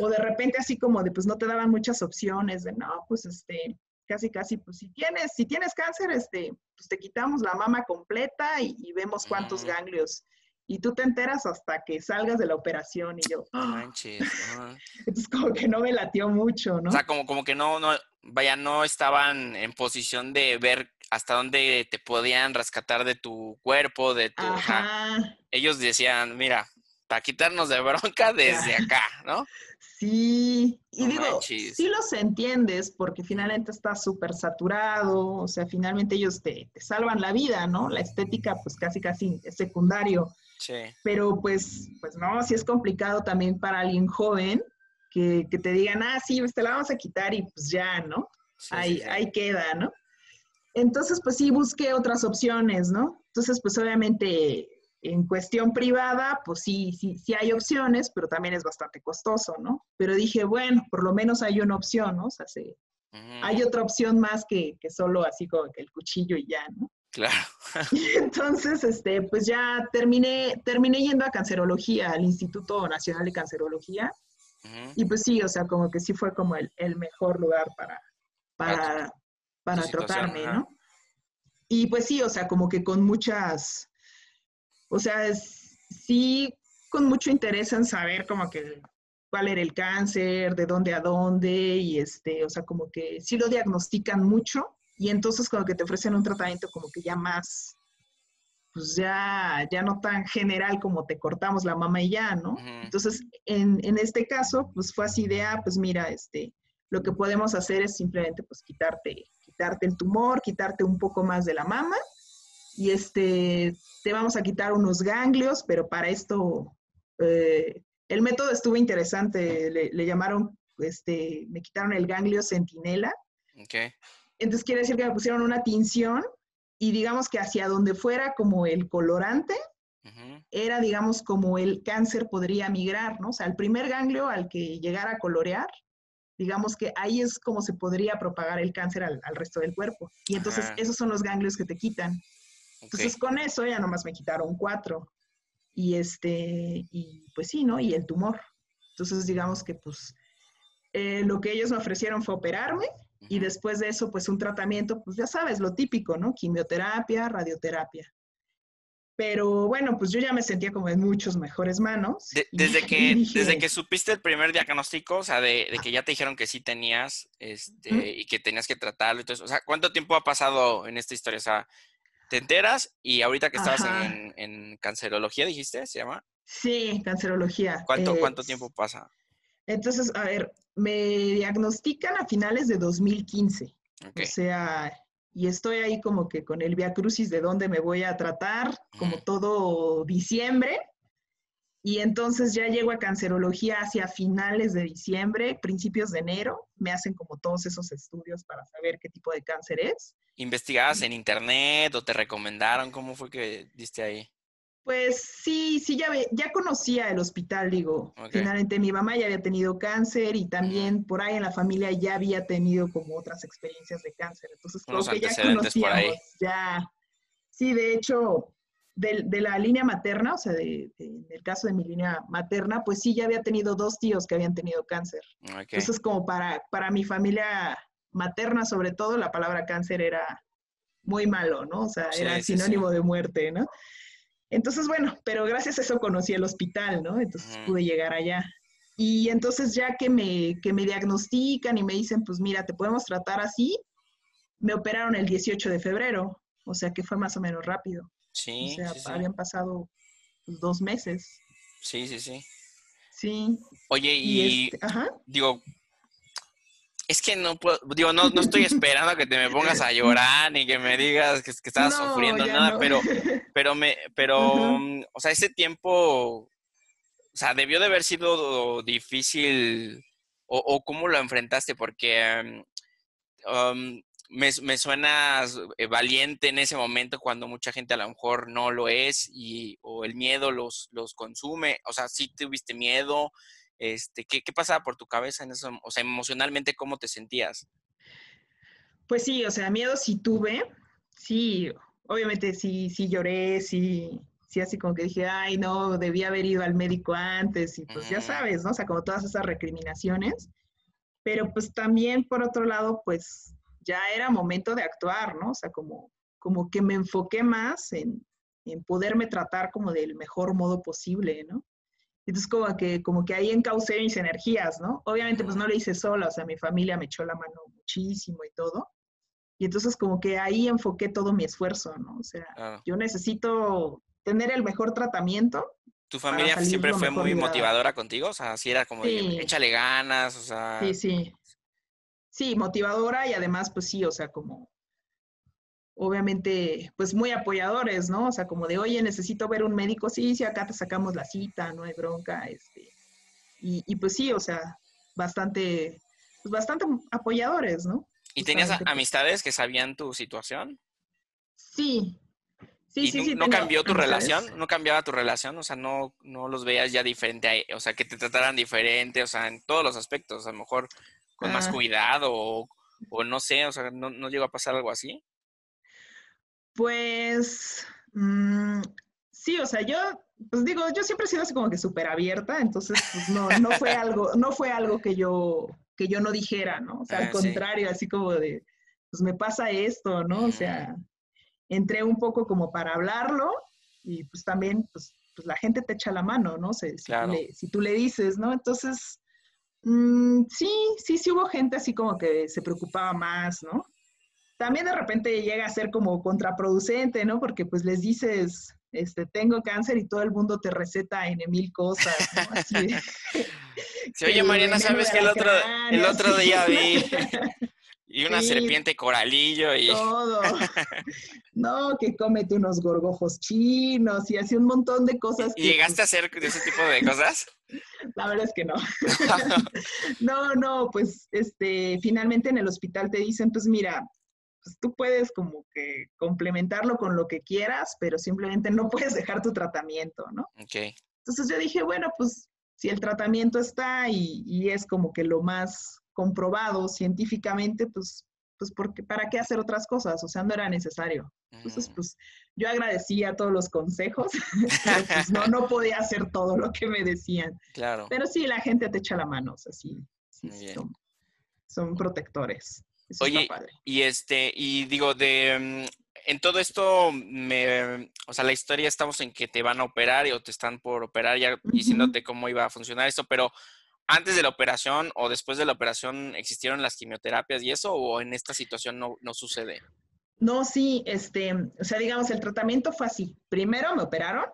O de repente así como de, pues no te daban muchas opciones de, no, pues este, casi, casi, pues si tienes, si tienes cáncer, este, pues te quitamos la mama completa y, vemos cuántos ganglios. Y tú te enteras hasta que salgas de la operación y yo. ¡ah! Manches. Entonces como que no me latió mucho, ¿no? O sea, como, como que no, no, vaya, no estaban en posición de ver hasta dónde te podían rescatar de tu cuerpo, de tu... ellos decían, mira, para quitarnos de bronca desde acá, ¿no? Sí, y digo, sí los entiendes porque finalmente está súper saturado, o sea, finalmente ellos te, salvan la vida, ¿no? La estética pues casi casi es secundario. Sí. Pero pues, pues no, sí es complicado también para alguien joven que, te digan, ah, sí, pues te la vamos a quitar y pues ya, ¿no? ahí, ahí queda, ¿no? Entonces, pues sí, busqué otras opciones, ¿no? Entonces, pues obviamente en cuestión privada, pues sí, sí, sí hay opciones, pero también es bastante costoso, ¿no? Pero dije, bueno, por lo menos hay una opción, ¿no? O sea, hay otra opción más que, que, solo así como que el cuchillo y ya, ¿no? Claro. entonces, este, pues ya terminé, terminé yendo a cancerología, al Instituto Nacional de Cancerología. Y pues sí, o sea, como que sí fue como el, el mejor lugar para, para, para tratarme, ¿no? Y pues sí, o sea, como que con muchas, o sea, sí con mucho interés en saber como que cuál era el cáncer, de dónde a dónde, y este, o sea, como que sí lo diagnostican mucho, y entonces como que te ofrecen un tratamiento como que ya más, pues ya, ya no tan general como te cortamos la mama y ya, ¿no? Entonces, en, en, este caso, pues fue así de, ah, pues mira, este, lo que podemos hacer es simplemente pues quitarte, quitarte el tumor, quitarte un poco más de la mama, y este, te vamos a quitar unos ganglios, pero para esto eh, el método estuvo interesante, le, llamaron, este, me quitaron el ganglio centinela. Okay. Entonces quiere decir que me pusieron una tinción y digamos que hacia donde fuera como el colorante, era digamos como el cáncer podría migrar, ¿no? O sea, el primer ganglio al que llegara a colorear, digamos que ahí es como se podría propagar el cáncer al, resto del cuerpo. Y entonces esos son los ganglios que te quitan. Entonces con eso ya nomás me quitaron cuatro. Y este, y pues sí, ¿no? Y el tumor. Entonces digamos que pues eh, lo que ellos me ofrecieron fue operarme y después de eso pues un tratamiento, pues ya sabes, lo típico, ¿no? Quimioterapia, radioterapia. Pero bueno, pues yo ya me sentía como en muchos mejores manos. desde, que, desde que supiste el primer diagnóstico, o sea, de, que ya te dijeron que sí tenías este, y que tenías que tratarlo, entonces, o sea, ¿cuánto tiempo ha pasado en esta historia? O sea, te enteras y ahorita que estabas en, cancerología, dijiste, ¿se llama? Sí, cancerología. ¿Cuánto, eh, ¿Cuánto tiempo pasa? Entonces, a ver, me diagnostican a finales de 2015. O sea, y estoy ahí como que con el Via Crucis de dónde me voy a tratar, como todo diciembre. Y entonces ya llego a cancerología hacia finales de diciembre, principios de enero. Me hacen como todos esos estudios para saber qué tipo de cáncer es. ¿Investigabas en internet o te recomendaron? ¿Cómo fue que diste ahí? Pues sí, sí, ya, ya conocía el hospital, digo. Finalmente mi mamá ya había tenido cáncer y también por ahí en la familia ya había tenido como otras experiencias de cáncer. Entonces, como que ya conocíamos, ya. Sí, de hecho, de, la línea materna, o sea, de, en el caso de mi línea materna, pues sí, ya había tenido dos tíos que habían tenido cáncer. Entonces, como para, para mi familia materna, sobre todo, la palabra cáncer era muy malo, ¿no? O sea, era sinónimo de muerte, ¿no? Entonces, bueno, pero gracias a eso conocí el hospital, ¿no? Entonces pude llegar allá. Y entonces ya que me, que me diagnostican y me dicen, pues mira, te podemos tratar así, me operaron el 18 de febrero, o sea que fue más o menos rápido. Sí. O sea, habían pasado dos meses. Sí, sí, sí. Sí. Oye, y, este, digo, es que no puedo, digo, no, no estoy esperando que te me pongas a llorar ni que me digas que, que estabas sufriendo nada, pero, pero me, pero, mm, o sea, ese tiempo, o sea, debió de haber sido difícil, o, o cómo lo enfrentaste, porque um, me, me suenas eh, valiente en ese momento cuando mucha gente a lo mejor no lo es y o el miedo los, los consume. O sea, sí tuviste miedo. Este, ¿qué, ¿Qué pasaba por tu cabeza en eso? O sea, emocionalmente, ¿cómo te sentías? Pues sí, o sea, miedo sí tuve. Sí, obviamente sí, sí lloré, sí, sí así como que dije, ay, no, debía haber ido al médico antes y pues ya sabes, ¿no? O sea, como todas esas recriminaciones. Pero pues también, por otro lado, pues ya era momento de actuar, ¿no? O sea, como, como que me enfoqué más en, en poderme tratar como del mejor modo posible, ¿no? Entonces, como que, como que ahí encaucé mis energías, ¿no? Obviamente, pues no lo hice sola, o sea, mi familia me echó la mano muchísimo y todo. Y entonces, como que ahí enfoqué todo mi esfuerzo, ¿no? O sea, yo necesito tener el mejor tratamiento. ¿Tu familia siempre fue muy motivadora contigo? O sea, si era como, échale ganas, o sea... Sí, sí sí, motivadora y además, pues sí, o sea, como, obviamente, pues muy apoyadores, ¿no? O sea, como de, oye, necesito ver un médico, sí, sí, acá te sacamos la cita, no hay bronca, este, y, pues sí, o sea, bastante, pues bastante apoyadores, ¿no? ¿Y tenías amistades que sabían tu situación? Sí. Sí, sí, sí. ¿No cambió tu relación? ¿No cambiaba tu relación? O sea, no, no los veías ya diferente, o sea, que te trataran diferente, o sea, en todos los aspectos, a lo mejor con más ah. cuidado o, no sé, o sea, ¿no, ¿no llegó a pasar algo así? Pues mm, sí, o sea, yo, pues digo, yo siempre he sido así como que súper abierta, entonces pues no, no fue algo, no fue algo que yo, que yo no dijera, ¿no? O sea, al ah, contrario, así como de, pues me pasa esto, ¿no? O sea, entré un poco como para hablarlo y pues también, pues, pues la gente te echa la mano, ¿no? si, si tú le dices, ¿no? Entonces, Mm, sí, sí, sí hubo gente así como que se preocupaba más, ¿no? También de repente llega a ser como contraproducente, ¿no? Porque pues les dices, este, tengo cáncer y todo el mundo te receta en mil cosas, ¿no? Así, sí, oye, Mariana, ¿sabes que el otro, el otro día vi Y una serpiente coralillo y... Todo. No, que cómete unos gorgojos chinos y así un montón de cosas. ¿Y llegaste a pues hacer ese tipo de cosas? La verdad es que no. No, no, pues este, finalmente en el hospital te dicen, pues mira, pues tú puedes como que complementarlo con lo que quieras, pero simplemente no puedes dejar tu tratamiento, ¿no? Ok. Entonces yo dije, bueno, pues si el tratamiento está y, y es como que lo más comprobado científicamente, pues, pues porque, ¿para qué hacer otras cosas? O sea, no era necesario. Entonces, mm. pues yo agradecía todos los consejos, pero pues no, no podía hacer todo lo que me decían. Claro. Pero sí, la gente te echa la mano, o sea, sí, sí son, son, protectores. Oye, y este, y digo, de, mm, en todo esto, me, o sea, la historia estamos en que te van a operar o te están por operar, ya diciéndote cómo iba a funcionar esto, pero antes de la operación o después de la operación existieron las quimioterapias y eso o en esta situación no, no sucede? No, sí, este, o sea, digamos, el tratamiento fue así. Primero me operaron,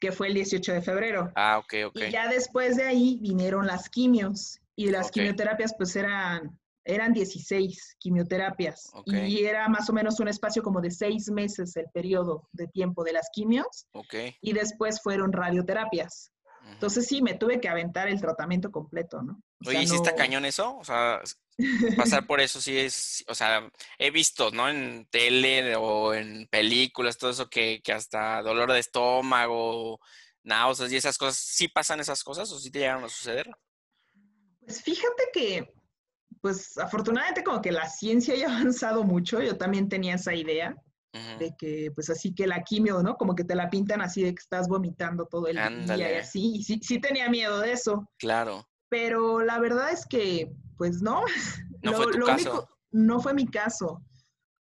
que fue el 18 de febrero. Ah, ok, ok. Y ya después de ahí vinieron las quimios y las quimioterapias pues eran, eran 16 quimioterapias y era más o menos un espacio como de seis meses el periodo de tiempo de las quimios. Ok. Y después fueron radioterapias. Entonces sí, me tuve que aventar el tratamiento completo, ¿no? Oye, ¿y si está cañón eso? O sea, pasar por eso sí es, o sea, he visto, ¿no? En tele o en películas, todo eso que, que hasta dolor de estómago, náuseas y esas cosas, ¿sí pasan esas cosas o sí te llegaron a suceder? Pues fíjate que, pues afortunadamente como que la ciencia ya ha avanzado mucho, yo también tenía esa idea de que pues así que la quimio, ¿no? Como que te la pintan así de que estás vomitando todo el día y así, y sí, sí tenía miedo de eso. Claro. Pero la verdad es que, pues no. No fue tu caso. no fue mi caso.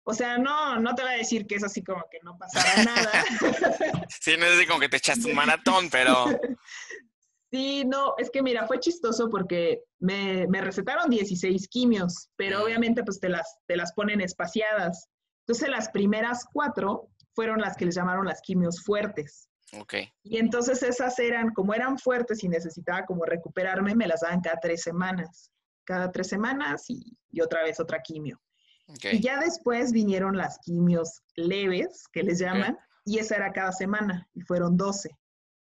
O sea, no, no te voy a decir que es así como que no pasara nada. sí, no es así como que te echaste un maratón, pero... Sí, no, es que mira, fue chistoso porque me, me recetaron 16 quimios, pero obviamente pues te las, te las ponen espaciadas. Entonces las primeras cuatro fueron las que les llamaron las quimios fuertes. Ok. Y entonces esas eran, como eran fuertes y necesitaba como recuperarme, me las daban cada tres semanas. Cada tres semanas y, y otra vez otra quimio. Okay. Y ya después vinieron las quimios leves, que les llaman, y esa era cada semana, y fueron 12.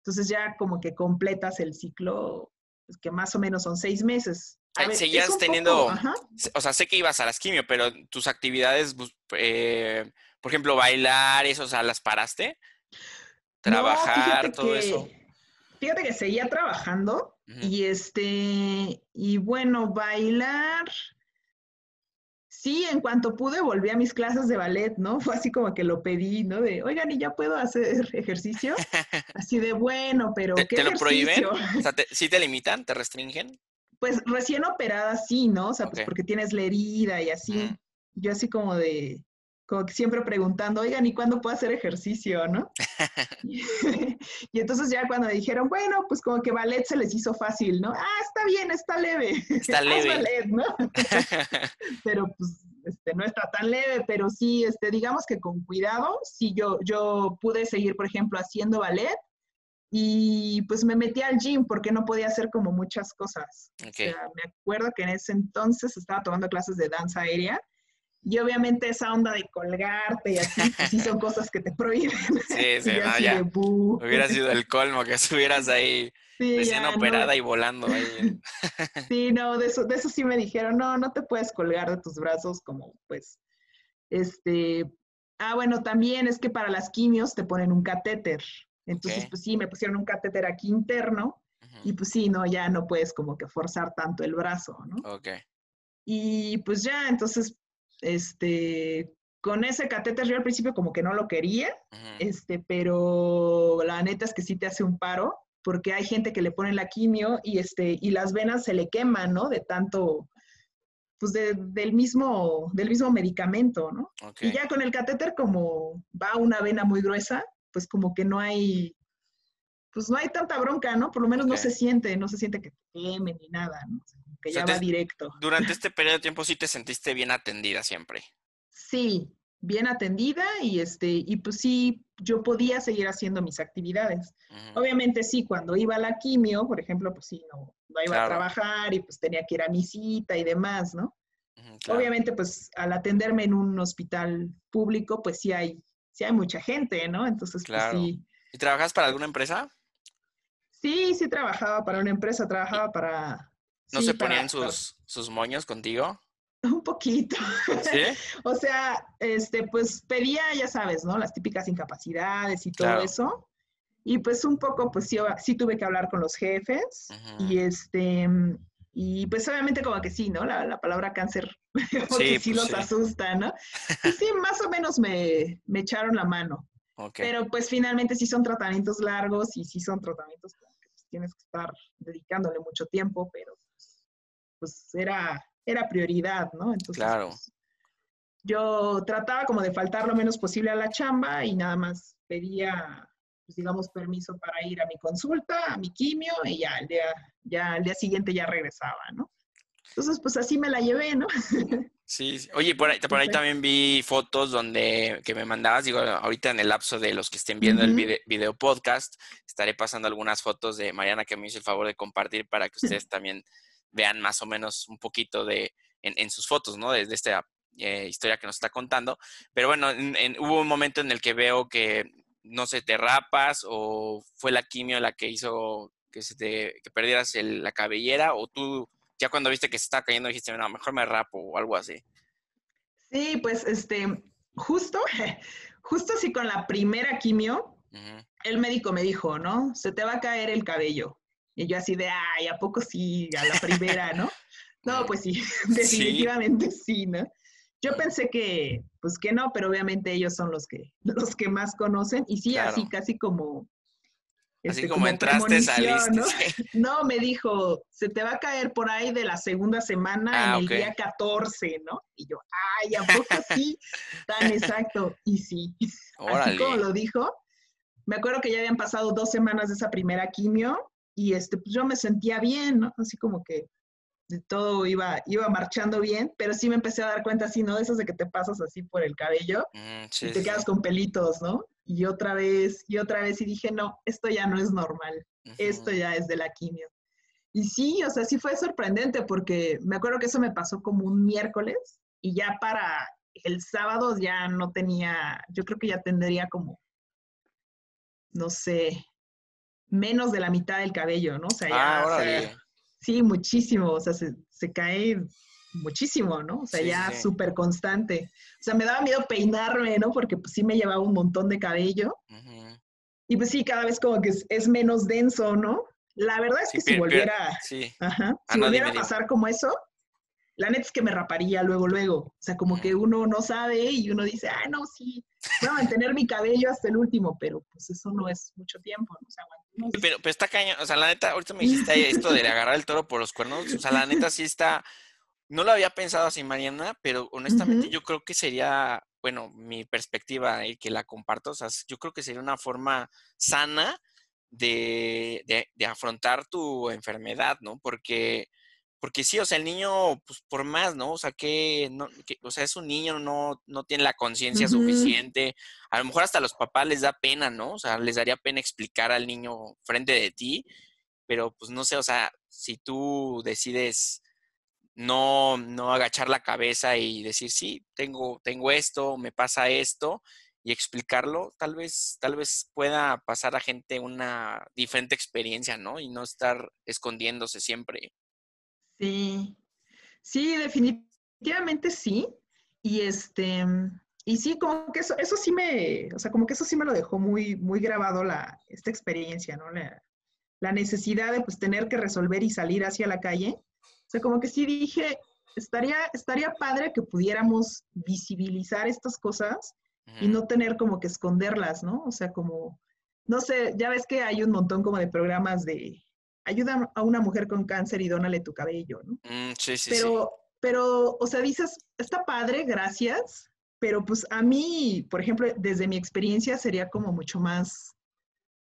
Entonces ya como que completas el ciclo, pues, que más o menos son seis meses. Ver, Seguías teniendo, o sea, sé que ibas a las quimio, pero tus actividades, eh, por ejemplo, bailar, eso, o sea, ¿las paraste? Trabajar, todo eso. Fíjate que seguía trabajando y este, y bueno, bailar, Sí, en cuanto pude volví a mis clases de ballet, ¿no? Fue así como que lo pedí, ¿no? De, oigan, ¿y ya puedo hacer ejercicio? Así de, bueno, pero ¿Te, ¿qué lo prohíben? O sea, ¿sí te limitan? ¿Te restringen? Pues recién operada sí, ¿no? O sea, pues porque tienes la herida y así. Yo así como de, como que siempre preguntando, oigan, ¿y cuándo puedo hacer ejercicio, no? y entonces ya cuando me dijeron, bueno, pues como que ballet se les hizo fácil, ¿no? Ah, está bien, está leve. Está leve. ballet, ¿no? pero pues este, no está tan leve, pero sí, este, digamos que con cuidado, sí, yo, yo pude seguir, por ejemplo, haciendo ballet y pues me metí al gym porque no podía hacer como muchas cosas. O sea, me acuerdo que en ese entonces estaba tomando clases de danza aérea y obviamente esa onda de colgarte y así, pues sí son cosas que te prohíben. Sí, sí, no, ya. Hubiera sido el colmo que estuvieras ahí recién operada y volando ahí. Sí, no, de eso, de eso sí me dijeron, no, no te puedes colgar de tus brazos como pues, este, ah, bueno, también es que para las quimios te ponen un catéter. Entonces, pues sí, me pusieron un catéter aquí interno y pues sí, no, ya no puedes como que forzar tanto el brazo, ¿no? Ok. Y pues ya, entonces este, con ese catéter yo al principio como que no lo quería, este, pero la neta es que sí te hace un paro, porque hay gente que le pone la quimio y, este, y las venas se le queman, ¿no? De tanto, pues del, mismo, del mismo medicamento, ¿no? Y ya con el catéter como va una vena muy gruesa, pues como que no hay, pues no hay tanta bronca, ¿no? Por lo menos no se siente, no se siente que te quemen ni nada, ¿no? que ya va directo. Durante este periodo de tiempo sí te sentiste bien atendida siempre. Sí, bien atendida y este y pues sí yo podía seguir haciendo mis actividades. Obviamente sí, cuando iba a la quimio, por ejemplo, pues sí, no, no iba a trabajar y pues tenía que ir a mi cita y demás, ¿no? Obviamente pues al atenderme en un hospital público, pues sí hay sí hay mucha gente, ¿no? Entonces pues sí. ¿Y trabajas para alguna empresa? Sí, sí trabajaba para una empresa, trabajaba para ¿No se ponían sus, sus moños contigo? Un poquito. ¿Sí? o sea, este, pues pedía, ya sabes, ¿no? Las típicas incapacidades y todo eso. Y pues un poco, pues sí, sí tuve que hablar con los jefes. Y este, y pues obviamente como que sí, ¿no? La, la palabra cáncer, porque sí, pues los asusta, ¿no? Y sí, más o menos me, me echaron la mano. Pero pues finalmente sí son tratamientos largos y sí son tratamientos que pues, tienes que estar dedicándole mucho tiempo, pero pues era, era prioridad, ¿no? Entonces, claro. Pues, yo trataba como de faltar lo menos posible a la chamba y nada más pedía, pues digamos, permiso para ir a mi consulta, a mi quimio y ya al día, ya al día siguiente ya regresaba, ¿no? Entonces, pues así me la llevé, ¿no? Sí, oye, por ahí, por ahí también vi fotos donde que me mandabas, digo, ahorita en el lapso de los que estén viendo el video, podcast, estaré pasando algunas fotos de Mariana que me hizo el favor de compartir para que ustedes también vean más o menos un poquito de en, sus fotos, ¿no? De, esta eh, historia que nos está contando. Pero bueno, hubo un momento en el que veo que, no sé, te rapas o fue la quimio la que hizo que, se te, que perdieras la cabellera o tú ya cuando viste que se estaba cayendo dijiste, no, mejor me rapo o algo así? Sí, pues este, justo, justo así con la primera quimio, el médico me dijo, ¿no? Se te va a caer el cabello. Y yo así de, ay, ¿a poco sí? A la primera, ¿no? no, pues sí, definitivamente sí, ¿no? Yo pensé que, pues que no, pero obviamente ellos son los que, los que más conocen. Y sí, así casi como... Así este, como, entraste, saliste. ¿no? ¿no? me dijo, se te va a caer por ahí de la segunda semana en ah, el día 14, ¿no? Y yo, ay, ¿a poco sí? Tan exacto. Y sí, así como lo dijo. Me acuerdo que ya habían pasado dos semanas de esa primera quimio y este, pues yo me sentía bien, ¿no? Así como que todo iba, iba marchando bien, pero sí me empecé a dar cuenta así, ¿no? De esos de que te pasas así por el cabello mm, y te quedas con pelitos, ¿no? Y otra vez, y otra vez, y dije, no, esto ya no es normal, esto ya es de la quimio. Y sí, o sea, sí fue sorprendente porque me acuerdo que eso me pasó como un miércoles y ya para el sábado ya no tenía, yo creo que ya tendría como, no sé, menos de la mitad del cabello, ¿no? O sea, ya, ah, Sí, muchísimo, o sea, se, se cae muchísimo, ¿no? O sea, ya súper constante. O sea, me daba miedo peinarme, ¿no? Porque pues sí me llevaba un montón de cabello. Y pues sí, cada vez como que es, menos denso, ¿no? La verdad es que si volviera, ajá, ah, si volviera a pasar como eso, la neta es que me raparía luego, luego. O sea, como que uno no sabe y uno dice, ah, no, sí, voy a mantener mi cabello hasta el último, pero pues eso no es mucho tiempo, ¿no? O sea, pero, pero está caño, o sea, la neta, ahorita me dijiste esto de agarrar el toro por los cuernos, o sea, la neta sí está, no lo había pensado así, Mariana, pero honestamente yo creo que sería, bueno, mi perspectiva y que la comparto, o sea, yo creo que sería una forma sana de, de afrontar tu enfermedad, ¿no? Porque porque sí, o sea, el niño, pues por más, ¿no? O sea, que, no, o sea, es un niño, no, no tiene la conciencia suficiente. A lo mejor hasta a los papás les da pena, ¿no? O sea, les daría pena explicar al niño frente de ti, pero pues no sé, o sea, si tú decides no, no agachar la cabeza y decir, sí, tengo, tengo esto, me pasa esto, y explicarlo, tal vez, tal vez pueda pasar a gente una diferente experiencia, ¿no? Y no estar escondiéndose siempre. Sí, sí, definitivamente sí. Y este, y sí, como que eso, eso sí me, o sea, como que eso sí me lo dejó muy, muy grabado la, esta experiencia, ¿no? La, la necesidad de pues tener que resolver y salir hacia la calle. O sea, como que sí dije, estaría, estaría padre que pudiéramos visibilizar estas cosas y no tener como que esconderlas, ¿no? O sea, como, no sé, ya ves que hay un montón como de programas de, ayuda a una mujer con cáncer y dónale tu cabello, ¿no? Mm, sí, sí, pero, sí. pero, o sea, dices, está padre, gracias, pero pues a mí, por ejemplo, desde mi experiencia sería como mucho más,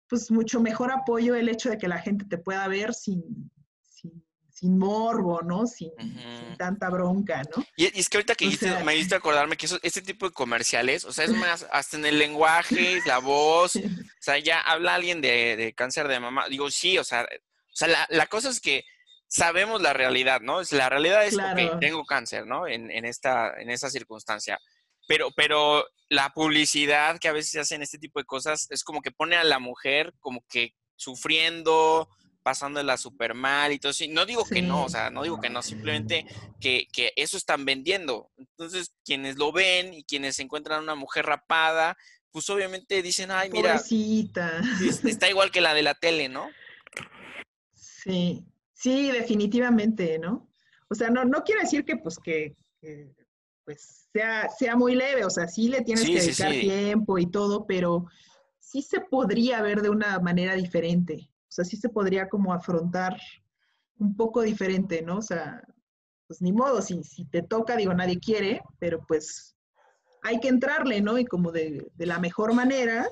pues mucho mejor apoyo el hecho de que la gente te pueda ver sin, sin, morbo, ¿no? Sin, tanta bronca, ¿no? Y, es que ahorita que me hiciste acordarme que eso, este tipo de comerciales, o sea, es más, hasta en el lenguaje, la voz, o sea, ya habla alguien de, de cáncer de mamá, digo, sí, o sea, o sea, la, cosa es que sabemos la realidad, ¿no? La realidad es que tengo cáncer, ¿no? En, en, esta, en esta circunstancia. Pero, pero la publicidad que a veces se hace en este tipo de cosas es como que pone a la mujer como que sufriendo, pasándola súper mal y todo eso. No digo que no, o sea, no digo que no, simplemente que, que, eso están vendiendo. Entonces, quienes lo ven y quienes encuentran una mujer rapada, pues obviamente dicen, ay, mira, Pobrecita. está igual que la de la tele, ¿no? Sí, sí, definitivamente, ¿no? O sea, no, no quiero decir que pues que, pues sea, sea muy leve, o sea, sí le tienes que dedicar tiempo y todo, pero sí se podría ver de una manera diferente. O sea, sí se podría como afrontar un poco diferente, ¿no? O sea, pues ni modo, si, si te toca, digo, nadie quiere, pero pues hay que entrarle, ¿no? Y como de, de la mejor manera.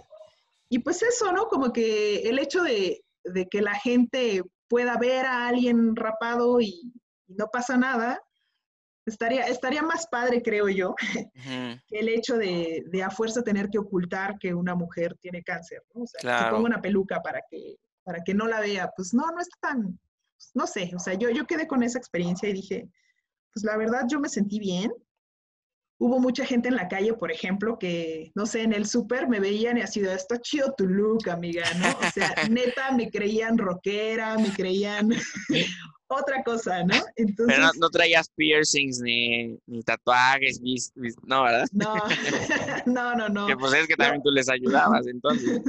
Y pues eso, ¿no? Como que el hecho de, de que la gente pueda ver a alguien rapado y, no pasa nada, estaría, estaría más padre, creo yo, que el hecho de, de, a fuerza tener que ocultar que una mujer tiene cáncer, ¿no? O sea, que ponga una peluca para que, para que no la vea, pues no, no está tan, pues, no sé, o sea, yo, yo quedé con esa experiencia y dije, pues la verdad yo me sentí bien, hubo mucha gente en la calle, por ejemplo, que, no sé, en el súper me veían y así de, está chido tu look, amiga, ¿no? O sea, neta, me creían rockera, me creían otra cosa, ¿no? Entonces, Pero no, traías piercings ni, tatuajes, no, ¿verdad? No, no, no, no. Que pues es que también tú les ayudabas, entonces.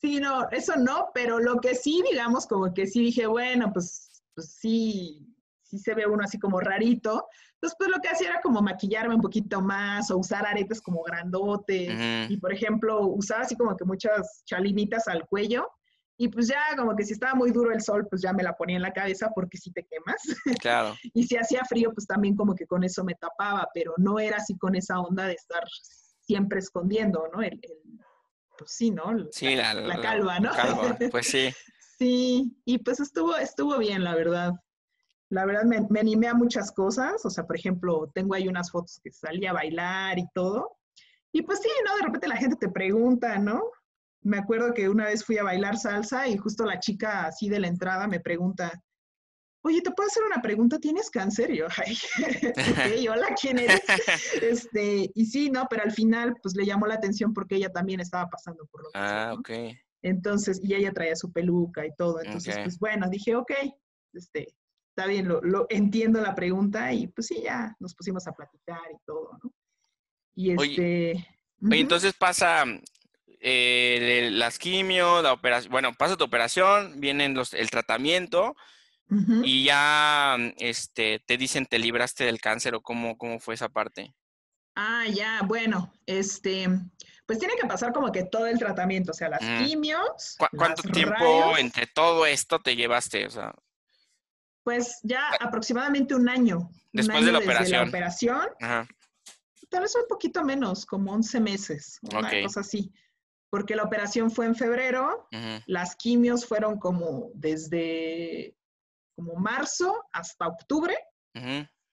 Sí, no, eso no, pero lo que sí, digamos, como que sí dije, bueno, pues, pues sí, sí se ve uno así como rarito, entonces, pues lo que hacía era como maquillarme un poquito más o usar aretes como grandotes. Y, por ejemplo, usaba así como que muchas chalinitas al cuello. Y pues ya como que si estaba muy duro el sol, pues ya me la ponía en la cabeza porque si te quemas. Claro. y si hacía frío, pues también como que con eso me tapaba, pero no era así con esa onda de estar siempre escondiendo, ¿no? El, pues sí, ¿no? Sí, la, la calva, ¿no? Calva, pues sí. sí, y pues estuvo, estuvo bien, la verdad la verdad me, animé a muchas cosas, o sea, por ejemplo, tengo ahí unas fotos que salí a bailar y todo. Y pues sí, ¿no? De repente la gente te pregunta, ¿no? Me acuerdo que una vez fui a bailar salsa y justo la chica así de la entrada me pregunta, oye, ¿te puedo hacer una pregunta? ¿Tienes cáncer? Y yo, ay, ok, hola, ¿quién eres? Este, y sí, ¿no? Pero al final, pues le llamó la atención porque ella también estaba pasando por lo mismo. Ah, ok. Entonces, y ella traía su peluca y todo. Entonces, pues bueno, dije, ok, este, está bien, lo, entiendo la pregunta y pues sí, ya nos pusimos a platicar y todo, ¿no? Y este... Oye, entonces pasa eh, las quimio, la operación, bueno, pasa tu operación, vienen los, el tratamiento y ya este, te dicen te libraste del cáncer o cómo, cómo fue esa parte. Ah, ya, bueno, este, pues tiene que pasar como que todo el tratamiento, o sea, las mm. quimios. ¿Cuánto tiempo entre todo esto te llevaste? O sea, pues ya aproximadamente un año. Después de la operación. la operación. Tal vez un poquito menos, como 11 meses, una cosa así. Porque la operación fue en febrero, las quimios fueron como desde como marzo hasta octubre.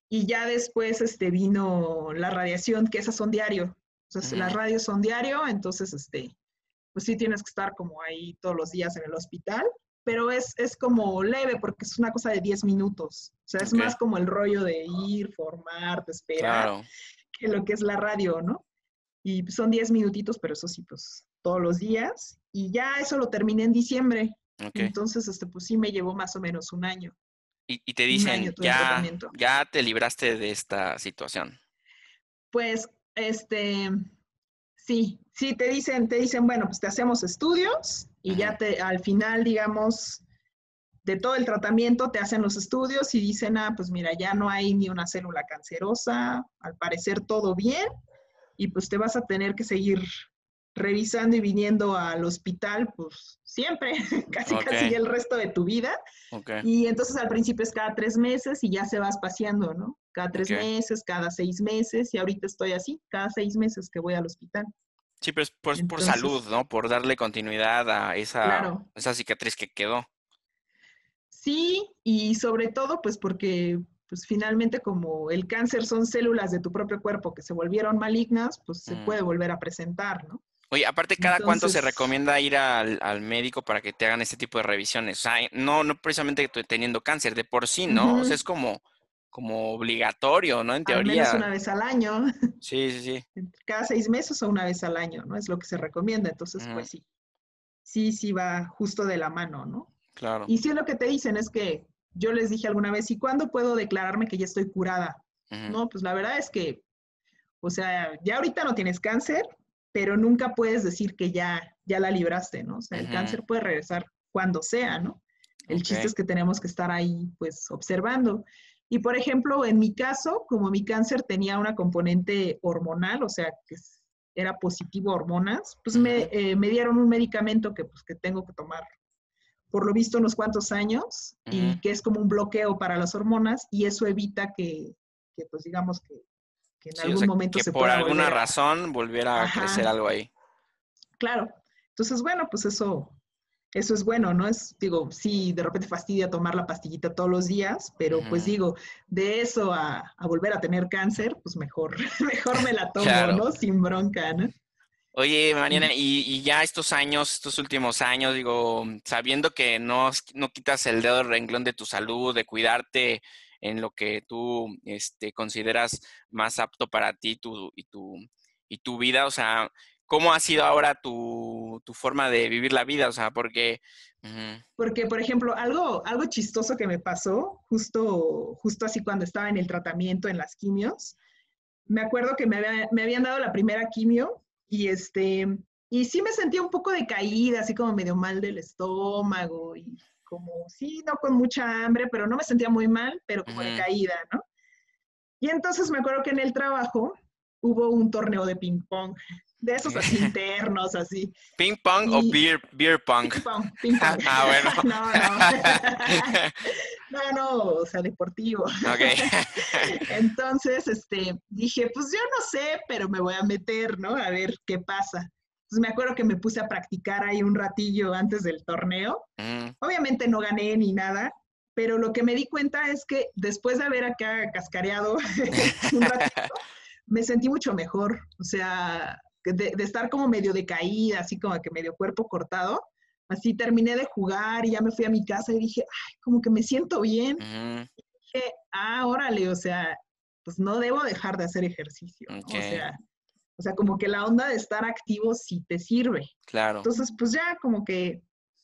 Y ya después este, vino la radiación, que esas son diario. Entonces, las radios son diario, entonces, este, pues sí tienes que estar como ahí todos los días en el hospital pero es, es como leve porque es una cosa de 10 minutos. O sea, es más como el rollo de ir, formar, esperar, que lo que es la radio, ¿no? Y son 10 minutitos, pero eso sí, pues todos los días. Y ya eso lo terminé en diciembre. Entonces, este, pues sí me llevó más o menos un año. Y, te dicen, ya, ya te libraste de esta situación. Pues, este, Sí, sí, te dicen, te dicen, bueno, pues te hacemos estudios y ya te, al final, digamos, de todo el tratamiento te hacen los estudios y dicen, ah, pues mira, ya no hay ni una célula cancerosa, al parecer todo bien, y pues te vas a tener que seguir revisando y viniendo al hospital, pues siempre, casi casi el resto de tu vida. Y entonces al principio es cada tres meses y ya se va espaciando, ¿no? cada tres meses, cada seis meses, y ahorita estoy así, cada seis meses que voy al hospital. Sí, pero es por, salud, ¿no? Por darle continuidad a esa, esa cicatriz que quedó. Sí, y sobre todo, pues porque pues finalmente como el cáncer son células de tu propio cuerpo que se volvieron malignas, pues se mm. puede volver a presentar, ¿no? Oye, aparte, ¿cada cuánto se recomienda ir al, médico para que te hagan este tipo de revisiones? O sea, no, no precisamente teniendo cáncer, de por sí, ¿no? O sea, es como, como obligatorio, ¿no? En teoría. Al menos una vez al año. Sí, sí, sí. Cada seis meses o una vez al año, ¿no? Es lo que se recomienda. Entonces, pues sí. Sí, sí va justo de la mano, ¿no? Claro. Y sí lo que te dicen es que yo les dije alguna vez, ¿y cuándo puedo declararme que ya estoy curada? No, pues la verdad es que, o sea, ya ahorita no tienes cáncer, pero nunca puedes decir que ya, ya la libraste, ¿no? O sea, el cáncer puede regresar cuando sea, ¿no? El chiste es que tenemos que estar ahí, pues, observando. Y por ejemplo, en mi caso, como mi cáncer tenía una componente hormonal, o sea, que era positivo a hormonas, pues eh, me, dieron un medicamento que, pues, que tengo que tomar por lo visto unos cuantos años y que es como un bloqueo para las hormonas y eso evita que, pues digamos que, en algún momento que por alguna razón volviera a crecer algo ahí. Claro. Entonces, bueno, pues eso eso es bueno, ¿no? Es, digo, sí, de repente fastidia tomar la pastillita todos los días, pero pues digo, de eso a, volver a tener cáncer, pues mejor, mejor me la tomo, ¿no? Sin bronca, ¿no? Oye, Mariana, y, ya estos años, estos últimos años, digo, sabiendo que no, no quitas el dedo del renglón de tu salud, de cuidarte en lo que tú este, consideras más apto para ti tu, y, tu, y tu vida? O sea, ¿cómo ha sido ahora tu, tu forma de vivir la vida? O sea, porque... Porque, por ejemplo, algo, algo chistoso que me pasó justo, justo así cuando estaba en el tratamiento, en las quimios, me acuerdo que me, me habían dado la primera quimio y este, y sí me sentía un poco decaída, así como medio mal del estómago y como, sí, no con mucha hambre, pero no me sentía muy mal, pero como decaída, ¿no? Y entonces me acuerdo que en el trabajo hubo un torneo de ping pong, de esos así internos, así. ¿Ping pong o beer, beer pong? Ping pong, ping pong. ah, bueno. no, no. no, no, o sea, deportivo. Ok. Entonces, este, dije, pues yo no sé, pero me voy a meter, ¿no? A ver qué pasa. Entonces me acuerdo que me puse a practicar ahí un ratillo antes del torneo. Mm. Obviamente no gané ni nada, pero lo que me di cuenta es que después de haber acá cascareado un ratito, me sentí mucho mejor. O sea, de, estar como medio decaída, así como que medio cuerpo cortado. Así terminé de jugar y ya me fui a mi casa y dije, ay, como que me siento bien. Y dije, ah, órale, o sea, pues no debo dejar de hacer ejercicio. O sea, o sea, como que la onda de estar activo sí te sirve. Claro. Entonces, pues ya como que,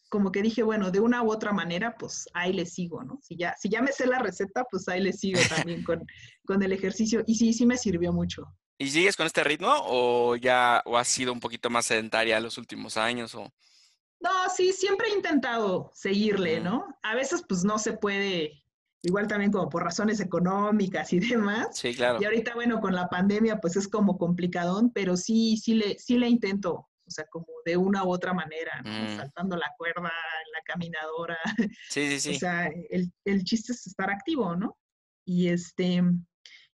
como que dije, bueno, de una u otra manera, pues ahí le sigo, ¿no? Si ya, si ya me sé la receta, pues ahí le sigo también con, con el ejercicio. Y sí, sí me sirvió mucho. ¿Y sigues con este ritmo o ya o has sido un poquito más sedentaria los últimos años? O... No, sí, siempre he intentado seguirle, ¿no? A veces pues no se puede igual también como por razones económicas y demás. Sí, claro. Y ahorita, bueno, con la pandemia, pues es como complicadón, pero sí, sí le, sí le intento, o sea, como de una u otra manera, ¿no? saltando la cuerda, la caminadora. Sí, sí, sí. O sea, el, el, chiste es estar activo, ¿no? Y este,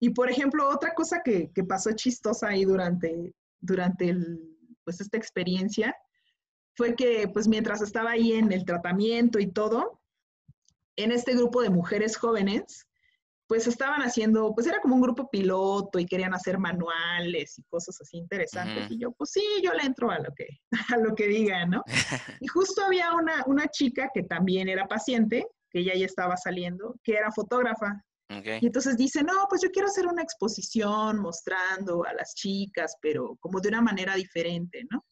y por ejemplo, otra cosa que, que pasó chistosa ahí durante, durante el, pues esta experiencia, fue que pues mientras estaba ahí en el tratamiento y todo, en este grupo de mujeres jóvenes, pues estaban haciendo, pues era como un grupo piloto y querían hacer manuales y cosas así interesantes. Y yo, pues sí, yo le entro a lo que, a lo que digan, ¿no? y justo había una, una chica que también era paciente, que ella ya estaba saliendo, que era fotógrafa. Y entonces dice, no, pues yo quiero hacer una exposición mostrando a las chicas, pero como de una manera diferente, ¿no?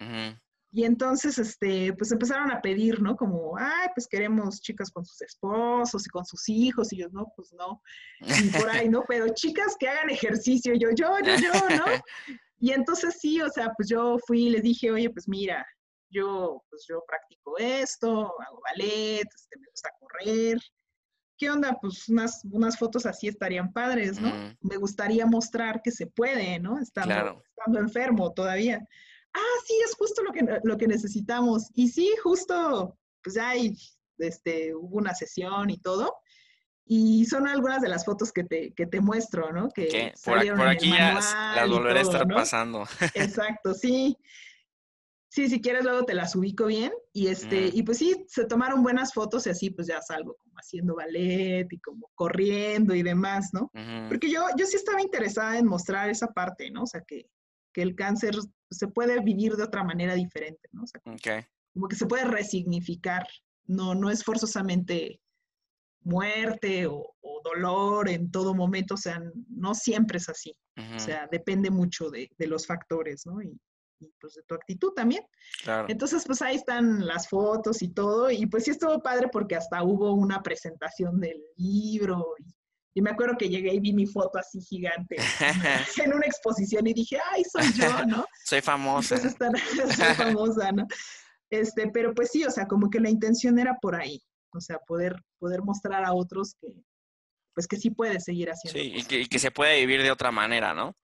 Y entonces, este, pues empezaron a pedir, ¿no? Como, ay, pues queremos chicas con sus esposos y con sus hijos. Y yo, no, pues no. Y por ahí, ¿no? Pero chicas que hagan ejercicio. yo, yo, yo, yo, ¿no? Y entonces sí, o sea, pues yo fui y les dije, oye, pues mira, yo, pues yo practico esto, hago ballet, este, me gusta correr. ¿Qué onda? Pues unas, unas fotos así estarían padres, ¿no? Me gustaría mostrar que se puede, ¿no? Estando, estando enfermo todavía ah, sí, es justo lo que, lo que necesitamos. Y sí, justo, pues ya hay, este, hubo una sesión y todo. Y son algunas de las fotos que te, que te muestro, ¿no? Que por, aquí ya las volveré a estar pasando. Exacto, sí. Sí, si quieres luego te las ubico bien. Y este, mm. y pues sí, se tomaron buenas fotos y así pues ya salgo como haciendo ballet y como corriendo y demás, ¿no? Porque yo, yo sí estaba interesada en mostrar esa parte, ¿no? O sea, que, que el cáncer se puede vivir de otra manera diferente, ¿no? O sea, como que se puede resignificar, no, no es forzosamente muerte o, dolor en todo momento, o sea, no siempre es así, o sea, depende mucho de, los factores, ¿no? Y, pues de tu actitud también. Entonces, pues ahí están las fotos y todo, y pues sí estuvo padre porque hasta hubo una presentación del libro y y me acuerdo que llegué y vi mi foto así gigante en una exposición y dije, ay, soy yo, ¿no? soy famosa. soy famosa, ¿no? Este, pero pues sí, o sea, como que la intención era por ahí, o sea, poder, poder mostrar a otros que, pues que sí puedes seguir haciendo. Sí, y que, se puede vivir de otra manera, ¿no?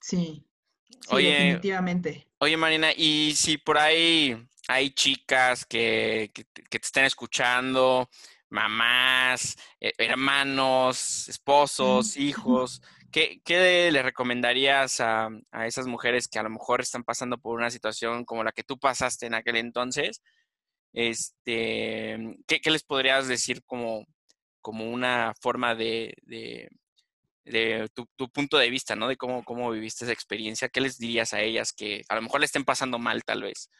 Sí, sí definitivamente. Oye, Marina, y si por ahí hay chicas que, que, que te estén escuchando, mamás, eh, hermanos, esposos, hijos. ¿Qué, ¿Qué, le recomendarías a, a, esas mujeres que a lo mejor están pasando por una situación como la que tú pasaste en aquel entonces? Este, ¿qué, qué les podrías decir como, como una forma de, de, de tu, tu, punto de vista, ¿no? De cómo, cómo viviste esa experiencia. ¿Qué les dirías a ellas que a lo mejor le estén pasando mal tal vez?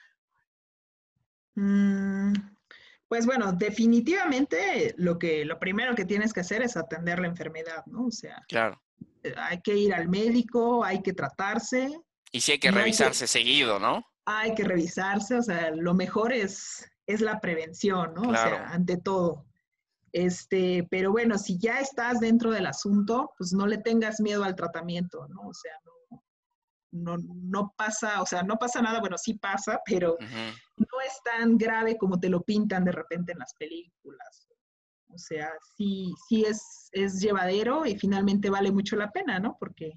Mm, Pues bueno, definitivamente lo que lo primero que tienes que hacer es atender la enfermedad, ¿no? O sea, Claro. eh, hay que ir al médico, hay que tratarse, Y sí hay que No hay que- revisarse seguido, ¿no? hay que revisarse, o sea, lo mejor es, es la prevención, ¿no? O sea, ante todo. Este, pero bueno, si ya estás dentro del asunto, pues no le tengas miedo al tratamiento, ¿no? O sea, no, no, no pasa, o sea, no pasa nada, bueno, sí pasa, pero no es tan grave como te lo pintan de repente en las películas. O sea, sí, sí es, es llevadero y finalmente vale mucho la pena, ¿no? Porque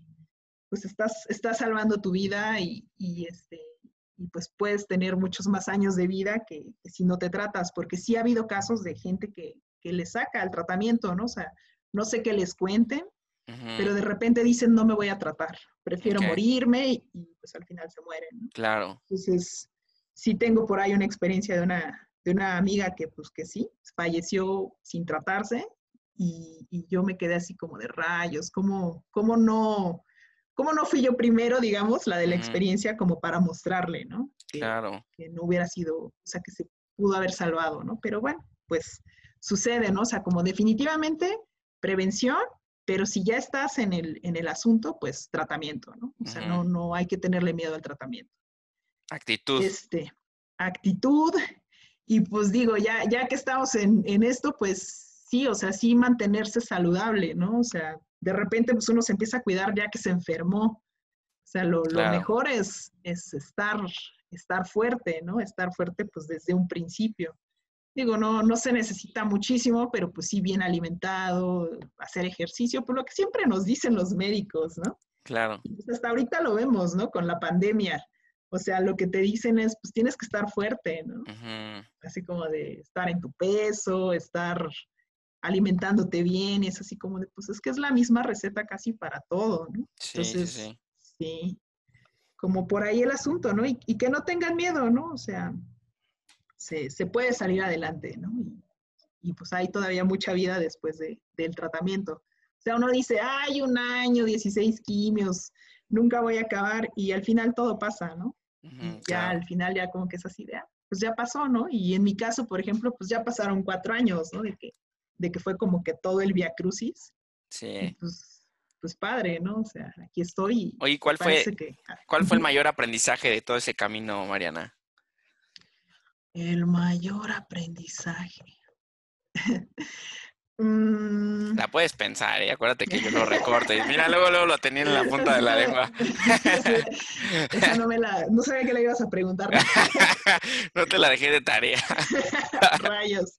pues estás, estás salvando tu vida y, y, este, y pues puedes tener muchos más años de vida que, que si no te tratas, porque sí ha habido casos de gente que, que le saca el tratamiento, ¿no? O sea, no sé qué les cuenten, Ujú. pero de repente dicen no me voy a tratar, prefiero Ok. morirme y, y, pues al final se mueren, ¿no? Claro. Entonces, sí tengo por ahí una experiencia de una, de una amiga que, pues, que sí, falleció sin tratarse y, y yo me quedé así como de rayos, ¿cómo, cómo no, cómo no fui yo primero, digamos, la de la experiencia como para mostrarle, ¿no? Que, Claro. que no hubiera sido, o sea, que se pudo haber salvado, ¿no? Pero bueno, pues sucede, ¿no? O sea, como definitivamente prevención, pero si ya estás en el, en el asunto, pues tratamiento, ¿no? O sea, no, no hay que tenerle miedo al tratamiento Actitud. este, actitud. Y pues digo, ya, ya que estamos en, en esto, pues sí, o sea, sí mantenerse saludable, ¿no? O sea, de repente pues uno se empieza a cuidar ya que se enfermó. O sea, lo, lo mejor es, es estar, estar fuerte, ¿no? Estar fuerte pues desde un principio. Digo, no, no se necesita muchísimo, pero pues sí bien alimentado, hacer ejercicio, por lo que siempre nos dicen los médicos, ¿no? Claro. Pues, hasta ahorita lo vemos, ¿no? Con la pandemia. O sea, lo que te dicen es, pues tienes que estar fuerte, ¿no? Así como de estar en tu peso, estar alimentándote bien, es así como de, pues es que es la misma receta casi para todo, ¿no? Sí, sí, Entonces, sí. sí, como por ahí el asunto, ¿no? Y, y que no tengan miedo, ¿no? O sea, se, se puede salir adelante, ¿no? Y, y, pues hay todavía mucha vida después de, del tratamiento. O sea, uno dice, ay, un año, 16 quimios, nunca voy a acabar, y al final todo pasa, ¿no? Ya claro. al final ya como que esas ideas, pues ya pasó, ¿no? Y en mi caso, por ejemplo, pues ya pasaron cuatro años, ¿no? De que, de que fue como que todo el Via Crucis. Y Sí. pues, pues padre, ¿no? O sea, aquí estoy. Oye, ¿cuál fue, que ah, cuál fue el mayor aprendizaje de todo ese camino, Mariana? El mayor aprendizaje? Mm, La puedes pensar, ¿eh? Acuérdate que yo lo recorto. Y mira, luego, luego lo tenía en la punta de la lengua. Esa no me la, no sabía que le ibas a preguntar. No te la dejé de tarea. Rayos.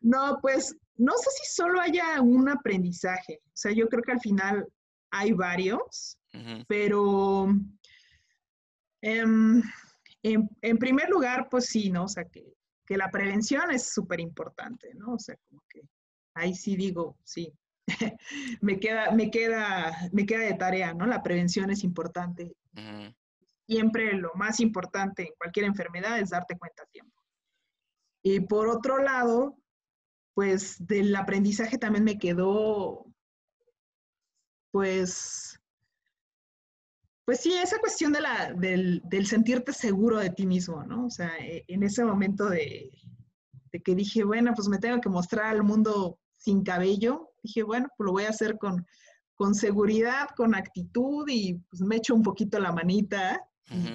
No, pues no sé si solo haya un aprendizaje. O sea, yo creo que al final hay varios, pero em, en, en primer lugar, pues sí, ¿no? O sea, que, que la prevención es súper importante, ¿no? O sea, como que ahí sí digo, sí. me queda, me queda, me queda de tarea, ¿no? La prevención es importante. Siempre lo más importante en cualquier enfermedad es darte cuenta a tiempo. Y por otro lado, pues del aprendizaje también me quedó, pues, pues sí, esa cuestión de la, del, del sentirte seguro de ti mismo, ¿no? O sea, e- en ese momento de, de que dije, bueno, pues me tengo que mostrar al mundo sin cabello, dije, bueno, pues lo voy a hacer con, con seguridad, con actitud y pues me echo un poquito la manita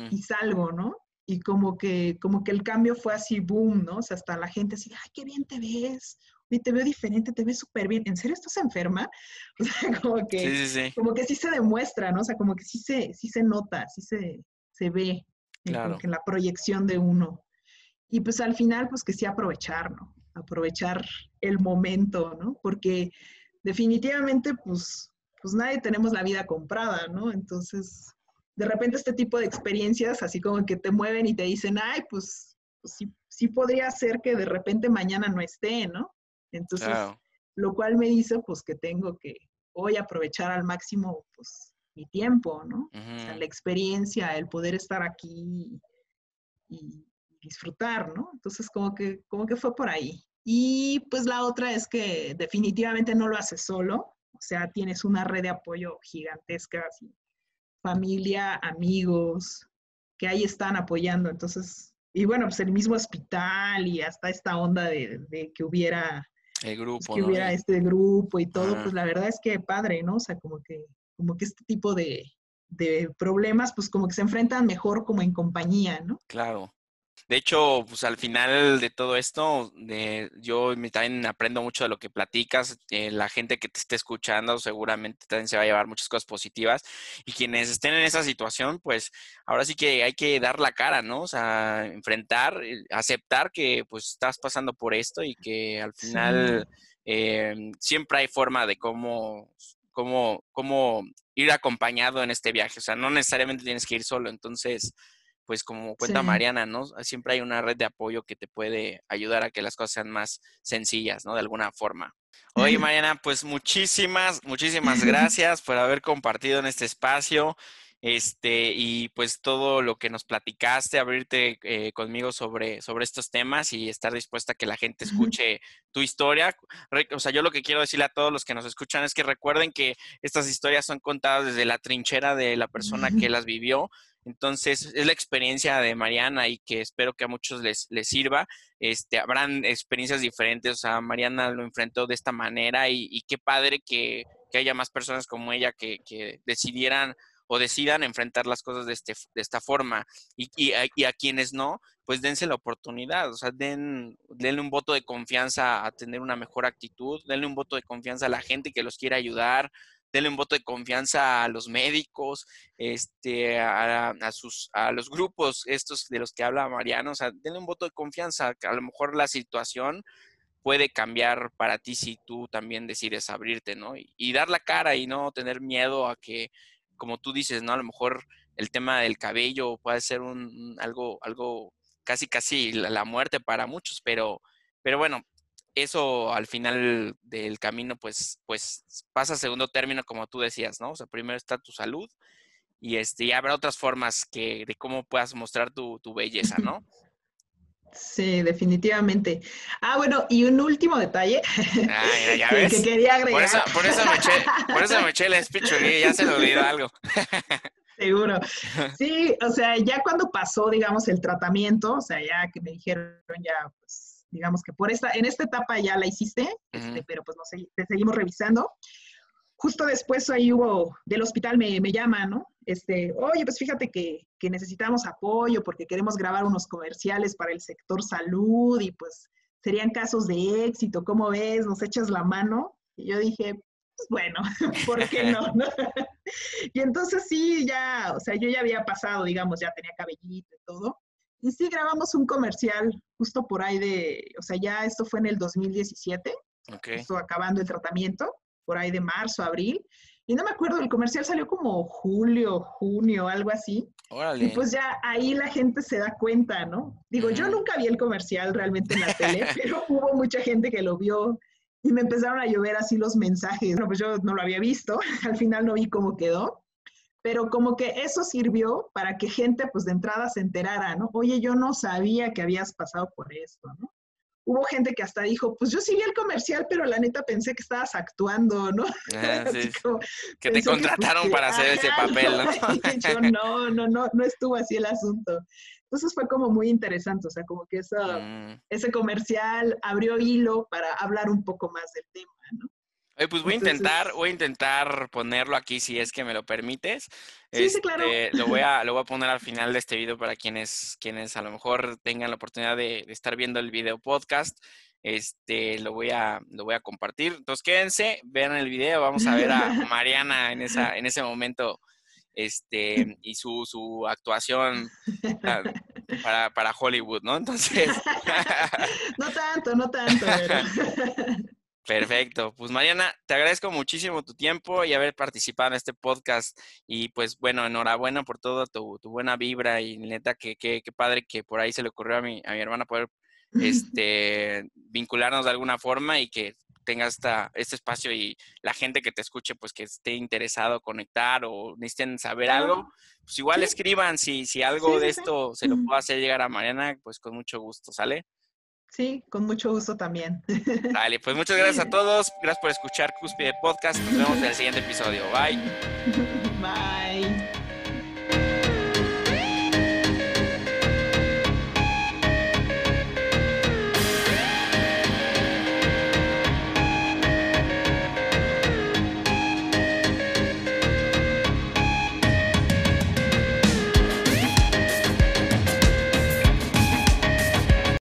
y, salgo, ¿no? Y como que, como que el cambio fue así, boom, ¿no? O sea, hasta la gente así, ay, qué bien te ves, te veo diferente, te ves súper bien, ¿en serio estás enferma? O sea, como que, Sí, sí, sí. como que sí se demuestra, ¿no? O sea, como que sí se, sí se nota, sí se, se ve Claro. en la proyección de uno. Y pues al final, pues que sí aprovechar, ¿no? Aprovechar el momento, ¿no? Porque definitivamente, pues, pues nadie tenemos la vida comprada, ¿no? Entonces, de repente este tipo de experiencias, así como que te mueven y te dicen, ay, pues, pues sí, sí podría ser que de repente mañana no esté, ¿no? Entonces, Claro. lo cual me dice, pues, que tengo que hoy aprovechar al máximo, pues, mi tiempo, ¿no? O sea, Ujú. la experiencia, el poder estar aquí y disfrutar, ¿no? Entonces, como que, como que fue por ahí. Y pues la otra es que definitivamente no lo haces solo, o sea, tienes una red de apoyo gigantesca, así, familia, amigos, que ahí están apoyando. Entonces, y bueno, pues el mismo hospital y hasta esta onda de, que hubiera... El grupo, pues, que hubiera este grupo y todo, pues la verdad es que padre, ¿no? O sea, como que, como que este tipo de, de problemas, pues como que se enfrentan mejor como en compañía, ¿no? Claro. De hecho, pues al final de todo esto, yo también aprendo mucho de lo que platicas. Eh, la gente que te esté escuchando seguramente también se va a llevar muchas cosas positivas. Y quienes estén en esa situación, pues ahora sí que hay que dar la cara, ¿no? O sea, enfrentar, eh, aceptar que pues estás pasando por esto y que al final eh, siempre hay forma de cómo, cómo, cómo ir acompañado en este viaje. O sea, no necesariamente tienes que ir solo. Entonces, pues como cuenta Mariana, ¿no? Siempre hay una red de apoyo que te puede ayudar a que las cosas sean más sencillas, ¿no? De alguna forma. Oye, Mariana, pues muchísimas, muchísimas gracias por haber compartido en este espacio. Este, y pues todo lo que nos platicaste, abrirte eh, conmigo sobre, sobre estos temas y estar dispuesta a que la gente escuche tu historia. O sea, yo lo que quiero decirle a todos los que nos escuchan es que recuerden que estas historias son contadas desde la trinchera de la persona que las vivió. Entonces, es la experiencia de Mariana y que espero que a muchos les, les sirva. Este, habrán experiencias diferentes, o sea, Mariana lo enfrentó de esta manera y, qué padre que, haya más personas como ella que, decidieran o decidan enfrentar las cosas de, este, de esta forma. Y, y, a, quienes no, pues dense la oportunidad, o sea, den, denle un voto de confianza a tener una mejor actitud, denle un voto de confianza a la gente que los quiere ayudar, denle un voto de confianza a los médicos, este, a, sus, a los grupos estos de los que habla Mariano, o sea, denle un voto de confianza, a lo mejor la situación puede cambiar para ti si tú también decides abrirte, ¿no? Y, dar la cara y no tener miedo a que, como tú dices, ¿no? A lo mejor el tema del cabello puede ser un, algo, algo casi, casi la, muerte para muchos, pero, pero bueno, eso al final del camino, pues, pues pasa a segundo término, como tú decías, ¿no? O sea, primero está tu salud y, este, y habrá otras formas que, de cómo puedas mostrar tu, belleza, ¿no? Sí, definitivamente. Ah, bueno, y un último detalle ah, ya, ves. que, quería agregar. Por eso, por eso, me eché, por eso me eché el speech ya se le olvidó algo. Seguro. Sí, o sea, ya cuando pasó, digamos, el tratamiento, o sea, ya que me dijeron ya, pues, digamos que por esta, en esta etapa ya la hiciste, este, pero pues nos te seguimos revisando. Justo después ahí hubo, del hospital me, me llaman, ¿no? Este, oye, pues fíjate que, que necesitamos apoyo porque queremos grabar unos comerciales para el sector salud y pues serían casos de éxito, ¿cómo ves? ¿Nos echas la mano? Y yo dije, pues bueno, ¿por qué no? no? y entonces sí, ya, o sea, yo ya había pasado, digamos, ya tenía cabellito y todo. Y sí, grabamos un comercial justo por ahí de, o sea, ya esto fue en el 2017, okay. justo acabando el tratamiento, por ahí de marzo, abril. Y no me acuerdo, el comercial salió como julio, junio, algo así. Y pues ya ahí la gente se da cuenta, ¿no? Digo, yo nunca vi el comercial realmente en la tele, pero hubo mucha gente que lo vio y me empezaron a llover así los mensajes. Bueno, pues yo no lo había visto, al final no vi cómo quedó, pero como que eso sirvió para que gente pues de entrada se enterara, ¿no? Oye, yo no sabía que habías pasado por esto, ¿no? Hubo gente que hasta dijo, pues yo sí vi el comercial, pero la neta pensé que estabas actuando, ¿no? Ah, sí. que te contrataron para hacer ese papel, ¿no? yo, no, no, no, no estuvo así el asunto. Entonces fue como muy interesante, o sea, como que mm. ese comercial abrió hilo para hablar un poco más del tema, ¿no? Pues voy a intentar, voy a intentar ponerlo aquí si es que me lo permites. Sí, sí, claro. Este, lo voy a, lo voy a poner al final de este video para quienes, quienes a lo mejor tengan la oportunidad de, estar viendo el video podcast. Este, lo voy a, lo voy a compartir. Entonces quédense, vean el video, vamos a ver a Mariana en esa, en ese momento, este, y su, su actuación para, para Hollywood, ¿no? Entonces. no tanto, no tanto. Pero... Perfecto. Pues Mariana, te agradezco muchísimo tu tiempo y haber participado en este podcast. Y pues bueno, enhorabuena por toda tu, buena vibra y neta, que, que, padre que por ahí se le ocurrió a mi, a mi hermana poder este, vincularnos de alguna forma y que tenga esta, este espacio y la gente que te escuche, pues que esté interesado conectar o necesiten saber algo, pues igual escriban si, si algo de esto se lo puedo hacer llegar a Mariana, pues con mucho gusto, ¿sale? Sí, con mucho gusto también. Vale, pues muchas gracias a todos. Gracias por escuchar Cúspide Podcast. Nos vemos en el siguiente episodio. Bye. Bye.